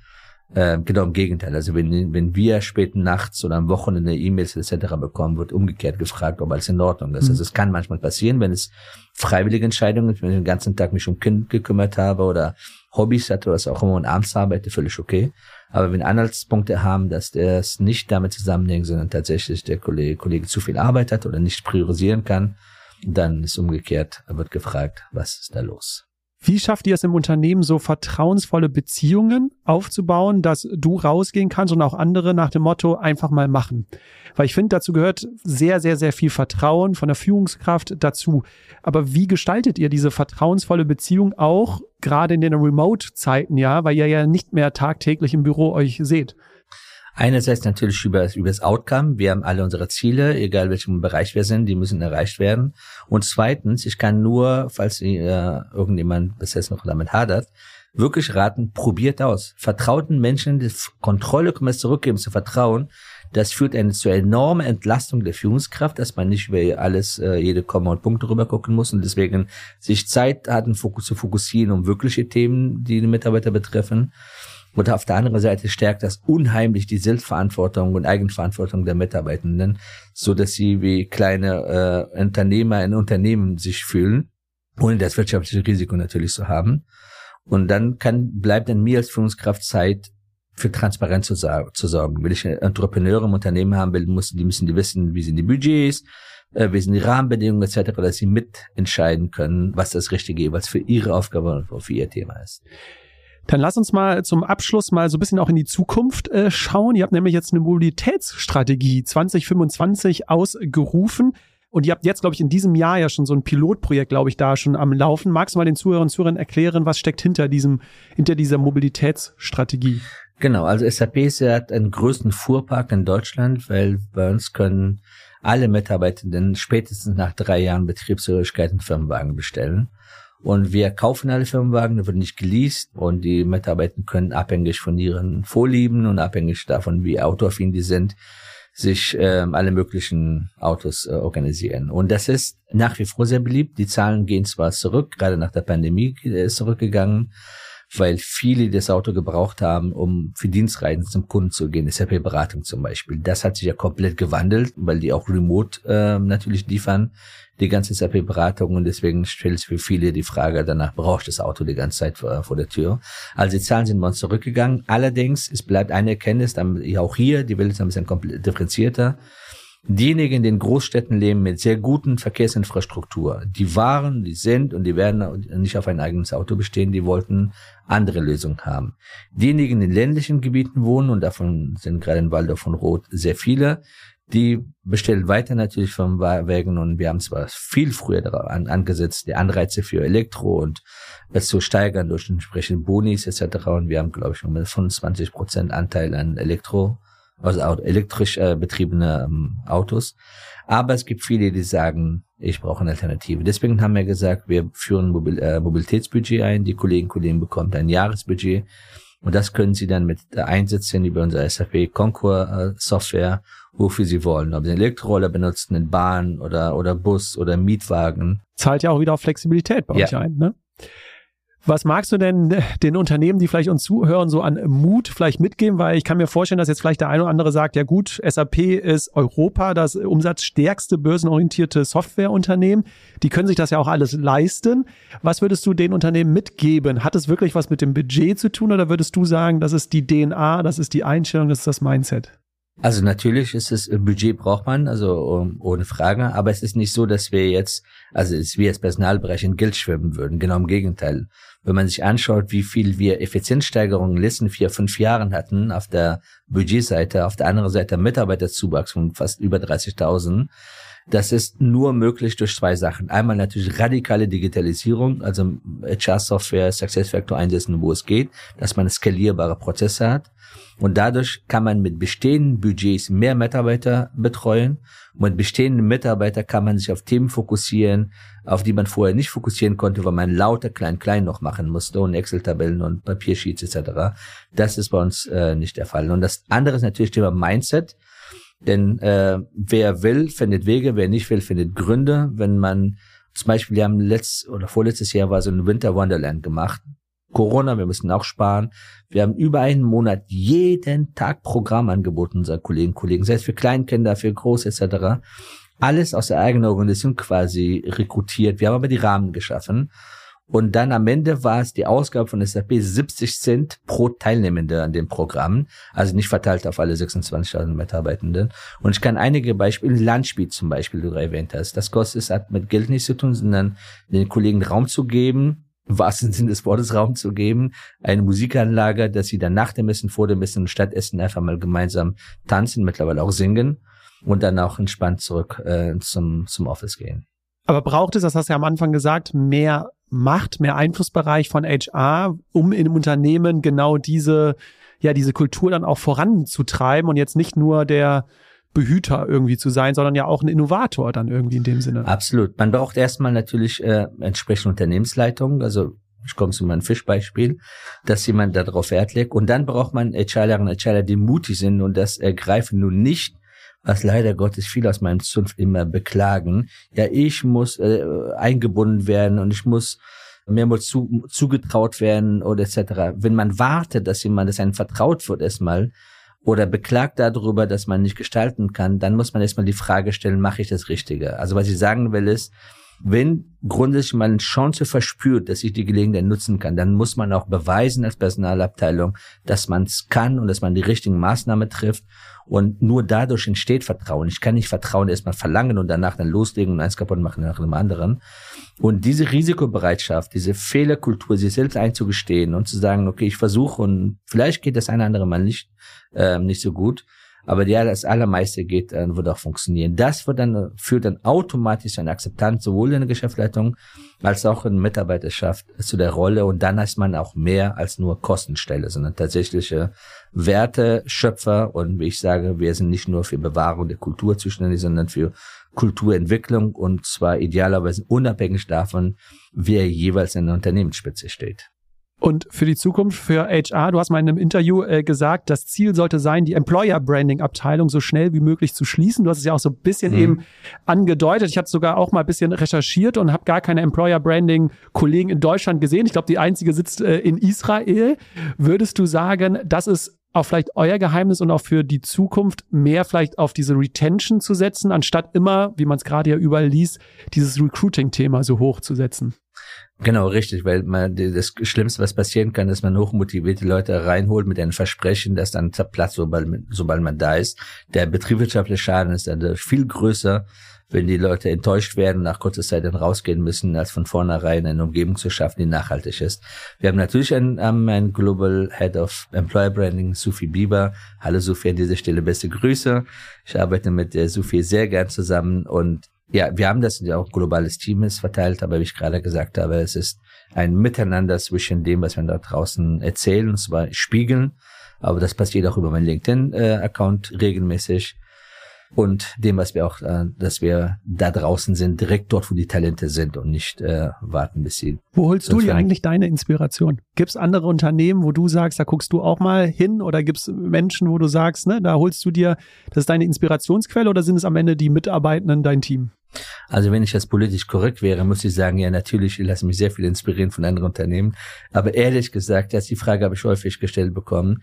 Äh, genau im Gegenteil. Also wenn, wenn wir späten nachts oder am Wochenende E-Mails etc. bekommen, wird umgekehrt gefragt, ob alles in Ordnung ist. Mhm. Also es kann manchmal passieren, wenn es freiwillige Entscheidungen ist, wenn ich den ganzen Tag mich um Kind gekümmert habe oder Hobbys hatte oder was auch immer und abends arbeite, völlig okay. Aber wenn Anhaltspunkte haben, dass das nicht damit zusammenhängt, sondern tatsächlich der Kollege, Kollege zu viel Arbeit hat oder nicht priorisieren kann, dann ist umgekehrt, wird gefragt, was ist da los? Wie schafft ihr es im Unternehmen, so vertrauensvolle Beziehungen aufzubauen, dass du rausgehen kannst und auch andere nach dem Motto einfach mal machen? Weil ich finde, dazu gehört sehr, sehr, sehr viel Vertrauen von der Führungskraft dazu. Aber wie gestaltet ihr diese vertrauensvolle Beziehung auch gerade in den Remote-Zeiten, ja, weil ihr ja nicht mehr tagtäglich im Büro euch seht? Einerseits natürlich über, über das Outcome. Wir haben alle unsere Ziele, egal welchem Bereich wir sind, die müssen erreicht werden. Und zweitens, ich kann nur, falls äh, irgendjemand bis jetzt noch damit hadert, wirklich raten, probiert aus. Vertrauten Menschen die Kontrolle können wir zurückgeben, zu vertrauen. Das führt eine zu enormen Entlastung der Führungskraft, dass man nicht über alles, äh, jede Komma und Punkte rüber gucken muss und deswegen sich Zeit hatten, zu fokussieren um wirkliche Themen, die die Mitarbeiter betreffen. Und auf der anderen Seite stärkt das unheimlich die Selbstverantwortung und Eigenverantwortung der Mitarbeitenden, so dass sie wie kleine äh, Unternehmer in Unternehmen sich fühlen, ohne das wirtschaftliche Risiko natürlich zu haben. Und dann kann, bleibt dann mir als Führungskraft Zeit, für Transparenz zu, zu sorgen. Will ich Entrepreneure im Unternehmen haben will, muss, die müssen die wissen, wie sind die Budgets, äh, wie sind die Rahmenbedingungen etc., dass sie mitentscheiden können, was das Richtige jeweils für ihre Aufgabe und für ihr Thema ist. Dann lass uns mal zum Abschluss mal so ein bisschen auch in die Zukunft äh, schauen. Ihr habt nämlich jetzt eine Mobilitätsstrategie 2025 ausgerufen. Und ihr habt jetzt, glaube ich, in diesem Jahr ja schon so ein Pilotprojekt, glaube ich, da schon am Laufen. Magst du mal den Zuhörern und Zuhörern erklären, was steckt hinter diesem, hinter dieser Mobilitätsstrategie? Genau, also SAP ist ja einen größten Fuhrpark in Deutschland, weil bei uns können alle Mitarbeitenden spätestens nach drei Jahren Betriebshörigkeit einen Firmenwagen bestellen. Und wir kaufen alle Firmenwagen, da wird nicht geleast und die Mitarbeiter können abhängig von ihren Vorlieben und abhängig davon, wie autoaffin die sind, sich ähm, alle möglichen Autos äh, organisieren. Und das ist nach wie vor sehr beliebt. Die Zahlen gehen zwar zurück, gerade nach der Pandemie ist zurückgegangen, weil viele das Auto gebraucht haben, um für Dienstreisen zum Kunden zu gehen, SAP-Beratung zum Beispiel. Das hat sich ja komplett gewandelt, weil die auch remote äh, natürlich liefern die ganze SAP-Beratung und deswegen stellt sich für viele die Frage, danach braucht das Auto die ganze Zeit vor, vor der Tür. Also die Zahlen sind uns zurückgegangen. Allerdings, es bleibt eine Erkenntnis, auch hier, die Welt ist ein bisschen differenzierter. Diejenigen, die in Großstädten leben mit sehr guten Verkehrsinfrastruktur, die waren, die sind und die werden nicht auf ein eigenes Auto bestehen, die wollten andere Lösungen haben. Diejenigen, die in ländlichen Gebieten wohnen, und davon sind gerade in Waldorf und Roth sehr viele, die bestellen weiter natürlich vom Wagen und wir haben zwar viel früher daran angesetzt, die Anreize für Elektro und es zu steigern durch entsprechende Bonis etc. Und wir haben, glaube ich, schon 25 Prozent Anteil an Elektro, also elektrisch äh, betriebene ähm, Autos. Aber es gibt viele, die sagen, ich brauche eine Alternative. Deswegen haben wir gesagt, wir führen Mobil äh, Mobilitätsbudget ein. Die Kolleginnen und Kollegen bekommen ein Jahresbudget und das können Sie dann mit einsetzen über unser SAP Concur äh, Software, wofür Sie wollen. Ob Sie einen Elektroroller benutzen, eine Bahn oder, oder Bus oder Mietwagen. Zahlt ja auch wieder auf Flexibilität bei ja. euch ein, ne? Was magst du denn den Unternehmen, die vielleicht uns zuhören, so an Mut vielleicht mitgeben? Weil ich kann mir vorstellen, dass jetzt vielleicht der eine oder andere sagt, ja gut, SAP ist Europa, das umsatzstärkste börsenorientierte Softwareunternehmen. Die können sich das ja auch alles leisten. Was würdest du den Unternehmen mitgeben? Hat es wirklich was mit dem Budget zu tun oder würdest du sagen, das ist die DNA, das ist die Einstellung, das ist das Mindset? Also natürlich ist es äh, Budget braucht man, also um, ohne Frage, aber es ist nicht so, dass wir jetzt, also es wir als Personalbereich in Geld schwimmen würden. Genau im Gegenteil. Wenn man sich anschaut, wie viel wir Effizienzsteigerungen in den letzten vier, fünf Jahren hatten auf der Budgetseite, auf der anderen Seite Mitarbeiterzuwachs von fast über 30.000, das ist nur möglich durch zwei Sachen. Einmal natürlich radikale Digitalisierung, also HR-Software, SuccessFactor einsetzen, wo es geht, dass man skalierbare Prozesse hat. Und dadurch kann man mit bestehenden Budgets mehr Mitarbeiter betreuen. Mit bestehenden Mitarbeitern kann man sich auf Themen fokussieren, auf die man vorher nicht fokussieren konnte, weil man lauter klein-klein noch machen musste und Excel-Tabellen und Papiersheets etc. Das ist bei uns äh, nicht der Fall. Und das andere ist natürlich Thema Mindset. Denn äh, wer will, findet Wege, wer nicht will, findet Gründe. Wenn man zum Beispiel, wir haben letzt oder vorletztes Jahr war so ein Winter Wonderland gemacht Corona, wir müssen auch sparen. Wir haben über einen Monat jeden Tag Programm angeboten, unseren Kollegen, Kollegen, selbst für Kleinkinder, für Groß etc. Alles aus der eigenen Organisation quasi rekrutiert. Wir haben aber die Rahmen geschaffen. Und dann am Ende war es die Ausgabe von SAP 70 Cent pro Teilnehmende an dem Programm, also nicht verteilt auf alle 26.000 Mitarbeitenden. Und ich kann einige Beispiele, Landspiel zum Beispiel, du erwähnt hast. Das kostet, es hat mit Geld nichts zu tun, sondern den Kollegen Raum zu geben, im wahrsten Sinne des Wortes Raum zu geben, eine Musikanlage, dass sie dann nach dem Essen, vor dem Essen und Stadtessen einfach mal gemeinsam tanzen, mittlerweile auch singen und dann auch entspannt zurück äh, zum, zum Office gehen. Aber braucht es, das hast du ja am Anfang gesagt, mehr Macht, mehr Einflussbereich von HR, um in einem Unternehmen genau diese, ja, diese Kultur dann auch voranzutreiben und jetzt nicht nur der Behüter irgendwie zu sein, sondern ja auch ein Innovator dann irgendwie in dem Sinne. Absolut. Man braucht erstmal natürlich äh, entsprechende Unternehmensleitung, also ich komme zu meinem Fischbeispiel, dass jemand darauf Wert legt. Und dann braucht man HRlerinnen und HRler, die mutig sind und das ergreifen nun nicht was leider Gottes viele aus meinem Zunft immer beklagen. Ja, ich muss äh, eingebunden werden und ich muss mehrmals zu, zugetraut werden oder etc. Wenn man wartet, dass jemand, das einem vertraut wird erstmal, oder beklagt darüber, dass man nicht gestalten kann, dann muss man erstmal die Frage stellen, mache ich das Richtige? Also was ich sagen will ist, wenn grundsätzlich man eine Chance verspürt, dass ich die Gelegenheit nutzen kann, dann muss man auch beweisen als Personalabteilung, dass man es kann und dass man die richtigen Maßnahmen trifft. Und nur dadurch entsteht Vertrauen. Ich kann nicht Vertrauen erstmal verlangen und danach dann loslegen und eins kaputt machen nach dem anderen. Und diese Risikobereitschaft, diese Fehlerkultur, sich selbst einzugestehen und zu sagen, okay, ich versuche und vielleicht geht das eine andere Mal nicht, äh, nicht so gut, aber ja, das Allermeiste geht, äh, wird auch funktionieren. Das wird dann, führt dann automatisch eine Akzeptanz sowohl in der Geschäftsleitung als auch in Mitarbeiterschaft zu der Rolle. Und dann heißt man auch mehr als nur Kostenstelle, sondern tatsächliche Werteschöpfer. Und wie ich sage, wir sind nicht nur für Bewahrung der Kultur zuständig, sondern für Kulturentwicklung und zwar idealerweise unabhängig davon, wer jeweils in der Unternehmensspitze steht. Und für die Zukunft, für HR, du hast mal in einem Interview äh, gesagt, das Ziel sollte sein, die Employer Branding Abteilung so schnell wie möglich zu schließen. Du hast es ja auch so ein bisschen mhm. eben angedeutet. Ich habe sogar auch mal ein bisschen recherchiert und habe gar keine Employer Branding Kollegen in Deutschland gesehen. Ich glaube, die einzige sitzt äh, in Israel. Würdest du sagen, das ist auch vielleicht euer Geheimnis und auch für die Zukunft mehr vielleicht auf diese Retention zu setzen, anstatt immer, wie man es gerade ja überall liest, dieses Recruiting-Thema so hoch zu setzen? Genau, richtig, weil man das Schlimmste, was passieren kann, ist, man hochmotivierte Leute reinholt mit einem Versprechen, dass dann zerplatzt, sobald, sobald man da ist. Der betriebswirtschaftliche Schaden ist dann viel größer, wenn die Leute enttäuscht werden, nach kurzer Zeit dann rausgehen müssen, als von vornherein eine Umgebung zu schaffen, die nachhaltig ist. Wir haben natürlich einen, einen Global Head of Employer Branding, Sufi Bieber. Hallo Sufi, an dieser Stelle beste Grüße. Ich arbeite mit der Sufi sehr gern zusammen und ja, wir haben das ja auch globales Team ist verteilt, aber wie ich gerade gesagt habe, es ist ein Miteinander zwischen dem, was wir da draußen erzählen, und zwar spiegeln. Aber das passiert auch über meinen LinkedIn-Account äh, regelmäßig und dem, was wir auch, äh, dass wir da draußen sind, direkt dort, wo die Talente sind und nicht äh, warten, bis sie. Wo holst du dir eigentlich deine Inspiration? Gibt es andere Unternehmen, wo du sagst, da guckst du auch mal hin oder gibt es Menschen, wo du sagst, ne, da holst du dir, das ist deine Inspirationsquelle oder sind es am Ende die Mitarbeitenden, dein Team? Also wenn ich jetzt politisch korrekt wäre, muss ich sagen, ja natürlich, ich lasse mich sehr viel inspirieren von anderen Unternehmen. Aber ehrlich gesagt, das die Frage habe ich häufig gestellt bekommen.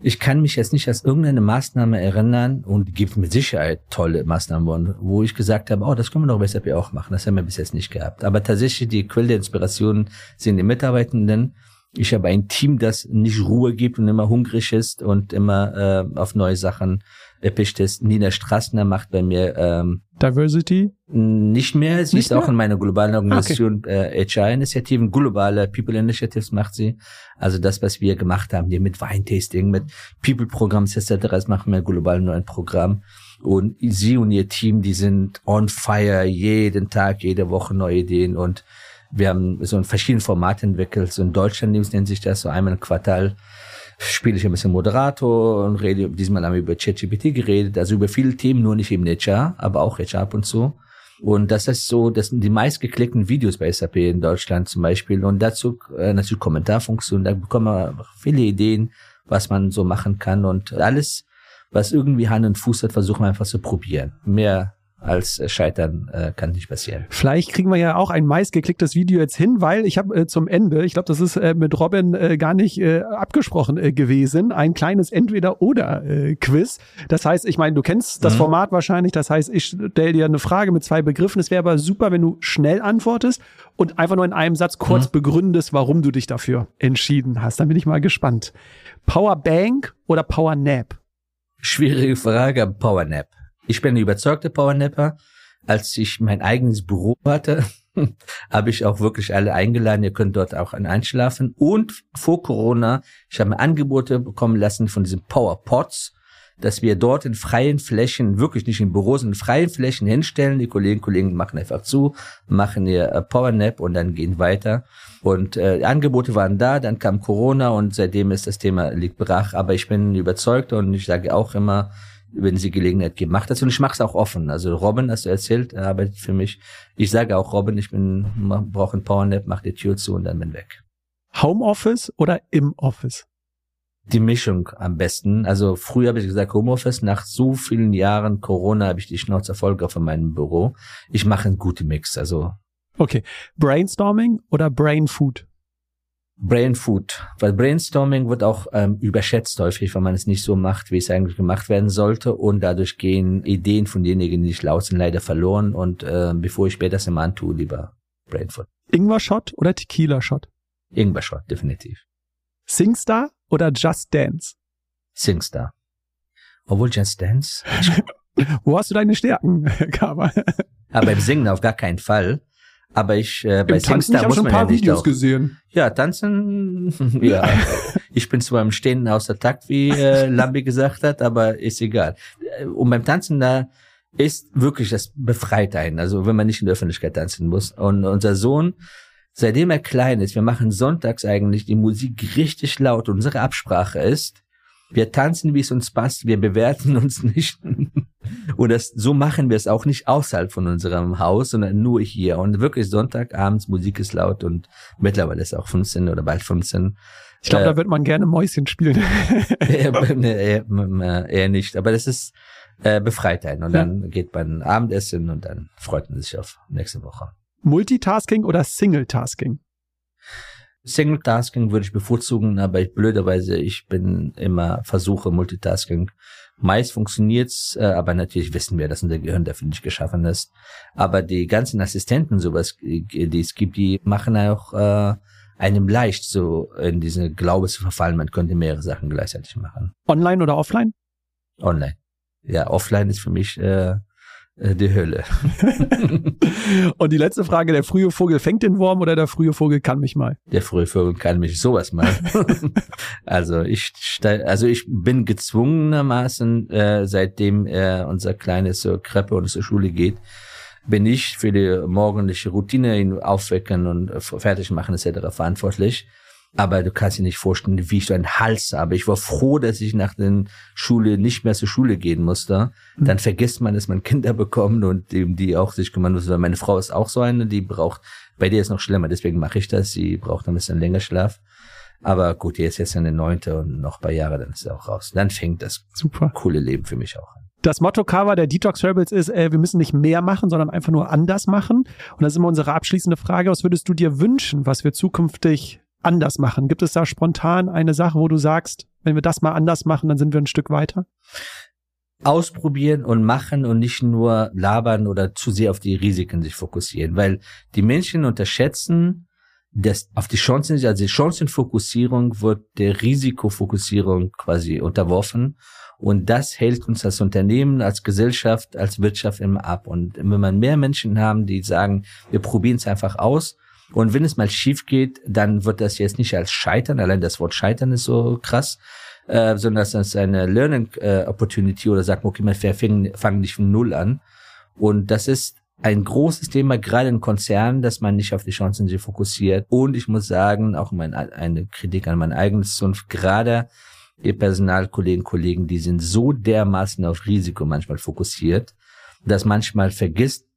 Ich kann mich jetzt nicht als irgendeine Maßnahme erinnern und gibt mit Sicherheit tolle Maßnahmen, wo ich gesagt habe, oh, das können wir doch bei SAP auch machen. Das haben wir bis jetzt nicht gehabt. Aber tatsächlich die Quelle der Inspiration sind die Mitarbeitenden. Ich habe ein Team, das nicht Ruhe gibt und immer hungrig ist und immer äh, auf neue Sachen erpischt ist. Nina Strassner macht bei mir ähm, Diversity? Nicht mehr. Sie nicht ist mehr? auch in meiner globalen Organisation okay. äh, HR-Initiativen, globale People Initiatives macht sie. Also das, was wir gemacht haben, die mit Weintasting, mit People-Programms etc., das machen wir global nur ein Programm. Und sie und ihr Team, die sind on fire, jeden Tag, jede Woche neue Ideen und wir haben so ein verschiedene Formate entwickelt. So in Deutschland nennt sich das so einmal im Quartal spiele ich ein bisschen Moderator und rede, diesmal haben wir über ChatGPT geredet, also über viele Themen, nur nicht eben HR, aber auch HR ab und zu. Und das ist so, das sind die meistgeklickten Videos bei SAP in Deutschland zum Beispiel. Und dazu äh, natürlich Kommentarfunktion, da bekommen wir viele Ideen, was man so machen kann. Und alles, was irgendwie Hand und Fuß hat, versuchen wir einfach zu probieren. Mehr als Scheitern äh, kann nicht passieren. Vielleicht kriegen wir ja auch ein meistgeklicktes Video jetzt hin, weil ich habe äh, zum Ende, ich glaube, das ist äh, mit Robin äh, gar nicht äh, abgesprochen äh, gewesen, ein kleines Entweder-Oder-Quiz. das heißt, ich meine, du kennst das mhm. Format wahrscheinlich, das heißt, ich stelle dir eine Frage mit zwei Begriffen. Es wäre aber super, wenn du schnell antwortest und einfach nur in einem Satz kurz mhm. begründest, warum du dich dafür entschieden hast. Dann bin ich mal gespannt. Power Bank oder Power Nap? Schwierige Frage, Power Nap. Ich bin überzeugter Powernapper. Als ich mein eigenes Büro hatte, habe ich auch wirklich alle eingeladen. Ihr könnt dort auch einschlafen. Und vor Corona, ich habe mir Angebote bekommen lassen von diesen Powerpots, dass wir dort in freien Flächen, wirklich nicht in Büros, in freien Flächen hinstellen. Die Kolleginnen und Kollegen machen einfach zu, machen ihr äh, Powernap und dann gehen weiter. Und äh, Angebote waren da, dann kam Corona und seitdem ist das Thema liegt brach. Aber ich bin überzeugt und ich sage auch immer, wenn sie Gelegenheit gemacht hat. Und ich mache es auch offen. Also Robin, hast du erzählt, er arbeitet für mich. Ich sage auch Robin, ich bin brauche ein Powernap, mach die Tür zu und dann bin weg. Homeoffice oder im Office? Die Mischung am besten. Also früher habe ich gesagt Homeoffice. Nach so vielen Jahren Corona habe ich die Schnauze voll von meinem Büro. Ich mache einen guten Mix. Also okay, Brainstorming oder Brain Food? Brain Food, weil Brainstorming wird auch ähm, überschätzt häufig, wenn man es nicht so macht, wie es eigentlich gemacht werden sollte und dadurch gehen Ideen von denjenigen, die nicht laut sind, leider verloren und äh, bevor ich später das immer antue, lieber Brain Food. Ingwer-Shot oder Tequila-Shot? Ingwer-Shot, definitiv. Singstar oder Just Dance? Singstar. Obwohl Just Dance. Wo hast du deine Stärken, Kaba? Aber beim Singen auf gar keinen Fall. Aber ich äh, bei Im Tanzen, Singstar ich muss schon man ein paar ja nicht Videos auch, gesehen. Ja, tanzen, ja. ich bin zwar im Stehen aus der Takt, wie äh, Lambi gesagt hat, aber ist egal. Und beim Tanzen da ist wirklich das befreit einen. Also wenn man nicht in der Öffentlichkeit tanzen muss. Und unser Sohn, seitdem er klein ist, wir machen sonntags eigentlich die Musik richtig laut. Unsere Absprache ist, wir tanzen, wie es uns passt, wir bewerten uns nicht. Und das, so machen wir es auch nicht außerhalb von unserem Haus, sondern nur hier. Und wirklich Sonntagabends, Musik ist laut und mittlerweile ist auch 15 oder bald 15. Ich glaube, äh, da wird man gerne Mäuschen spielen. eher, eher, eher, nicht, aber das ist äh, befreit einen. Und dann geht man Abendessen und dann freut man sich auf nächste Woche. Multitasking oder Single-Tasking? Single-Tasking würde ich bevorzugen, aber ich, blöderweise, ich bin immer versuche Multitasking. Meist funktioniert's, äh, aber natürlich wissen wir, dass unser Gehirn dafür nicht geschaffen ist. Aber die ganzen Assistenten, sowas, die es gibt, die machen auch äh, einem leicht, so in diese Glaube zu verfallen, man könnte mehrere Sachen gleichzeitig machen. Online oder offline? Online. Ja, offline ist für mich äh, die Hölle. Und die letzte Frage, der frühe Vogel fängt den Wurm oder der frühe Vogel kann mich mal? Der frühe Vogel kann mich sowas mal. also ich also ich bin gezwungenermaßen, äh, seitdem äh, unser Kleines zur Kreppe und zur Schule geht, bin ich für die morgendliche Routine ihn aufwecken und fertig machen etc. verantwortlich. Aber du kannst dir nicht vorstellen, wie ich so einen Hals habe. Ich war froh, dass ich nach der Schule nicht mehr zur Schule gehen musste. Mhm. Dann vergisst man, dass man Kinder bekommt und eben die auch sich kümmern muss. Meine Frau ist auch so eine, die braucht, bei dir ist noch schlimmer, deswegen mache ich das. Sie braucht ein bisschen länger Schlaf. Aber gut, die ist jetzt eine neunte und noch ein paar Jahre, dann ist sie auch raus. Dann fängt das super coole Leben für mich auch an. Das Motto Cover der Detox Rebels ist, äh, wir müssen nicht mehr machen, sondern einfach nur anders machen. Und das ist immer unsere abschließende Frage. Was würdest du dir wünschen, was wir zukünftig anders machen? Gibt es da spontan eine Sache, wo du sagst, wenn wir das mal anders machen, dann sind wir ein Stück weiter? Ausprobieren und machen und nicht nur labern oder zu sehr auf die Risiken sich fokussieren, weil die Menschen unterschätzen, dass auf die Chancen, also die Chancenfokussierung wird der Risikofokussierung quasi unterworfen. Und das hält uns als Unternehmen, als Gesellschaft, als Wirtschaft immer ab. Und wenn man mehr Menschen haben, die sagen, wir probieren es einfach aus, und wenn es mal schief geht, dann wird das jetzt nicht als Scheitern, allein das Wort Scheitern ist so krass, äh, sondern das ist eine Learning äh, Opportunity oder sagt, okay, man fängt fang nicht von Null an. Und das ist ein großes Thema, gerade in Konzernen, dass man nicht auf die Chancen sich fokussiert. Und ich muss sagen, auch mein, eine Kritik an mein eigenes Zunft, gerade die Personalkollegen, Kollegen, die sind so dermaßen auf Risiko manchmal fokussiert, dass manchmal vergisst,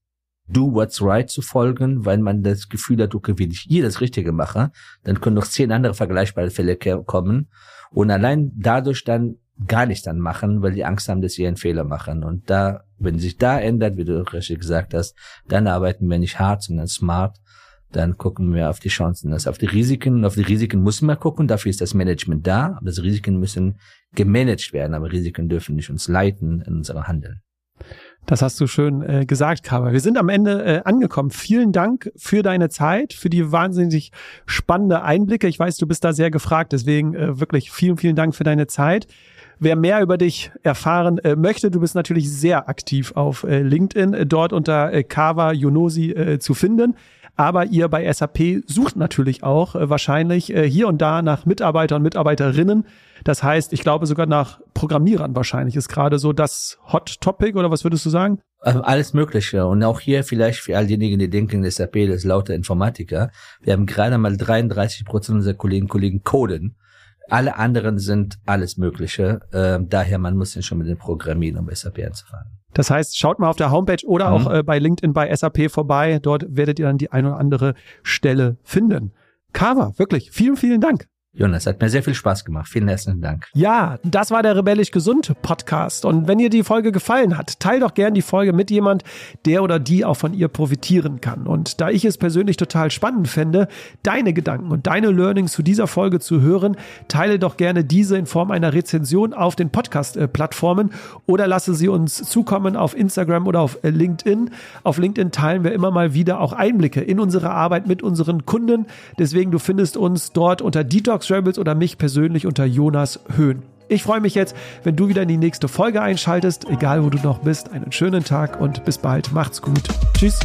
do what's right zu folgen, weil man das Gefühl hat, okay, wenn ich hier das Richtige mache, dann können noch zehn andere vergleichbare Fälle kommen. Und allein dadurch dann gar nicht dann machen, weil die Angst haben, dass sie einen Fehler machen. Und da, wenn sich da ändert, wie du richtig gesagt hast, dann arbeiten wir nicht hart, sondern smart. Dann gucken wir auf die Chancen, also auf die Risiken. Und auf die Risiken müssen wir gucken. Dafür ist das Management da. Aber das Risiken müssen gemanagt werden. Aber Risiken dürfen nicht uns leiten in unserem Handeln. Das hast du schön äh, gesagt, Kaber. Wir sind am Ende äh, angekommen. Vielen Dank für deine Zeit, für die wahnsinnig spannende Einblicke. Ich weiß, du bist da sehr gefragt, deswegen äh, wirklich vielen, vielen Dank für deine Zeit. Wer mehr über dich erfahren äh, möchte, du bist natürlich sehr aktiv auf äh, LinkedIn, äh, dort unter äh, Kava Yonosi äh, zu finden. Aber ihr bei SAP sucht natürlich auch äh, wahrscheinlich äh, hier und da nach Mitarbeitern und Mitarbeiterinnen. Das heißt, ich glaube sogar nach Programmierern wahrscheinlich ist gerade so das Hot Topic oder was würdest du sagen? Ähm, alles Mögliche. Und auch hier vielleicht für all diejenigen, die denken, SAP ist lauter Informatiker. Wir haben gerade mal 33 Prozent unserer Kollegen Kollegen coden. Alle anderen sind alles Mögliche. Ähm, daher, man muss den schon mit den Programmieren, um SAP anzufangen. Das heißt, schaut mal auf der Homepage oder mhm. auch äh, bei LinkedIn bei SAP vorbei. Dort werdet ihr dann die ein oder andere Stelle finden. Kava, wirklich, vielen, vielen Dank. Jonas, hat mir sehr viel Spaß gemacht. Vielen herzlichen Dank. Ja, das war der Rebellisch Gesund Podcast. Und wenn dir die Folge gefallen hat, teil doch gern die Folge mit jemand, der oder die auch von ihr profitieren kann. Und da ich es persönlich total spannend fände, deine Gedanken und deine Learnings zu dieser Folge zu hören, teile doch gerne diese in Form einer Rezension auf den Podcast-Plattformen oder lasse sie uns zukommen auf Instagram oder auf LinkedIn. Auf LinkedIn teilen wir immer mal wieder auch Einblicke in unsere Arbeit mit unseren Kunden. Deswegen, du findest uns dort unter Detox Detox Rebels oder mich persönlich unter Jonas Höhn. Ich freue mich jetzt, wenn du wieder in die nächste Folge einschaltest, egal wo du noch bist. Einen schönen Tag und bis bald. Macht's gut. Tschüss.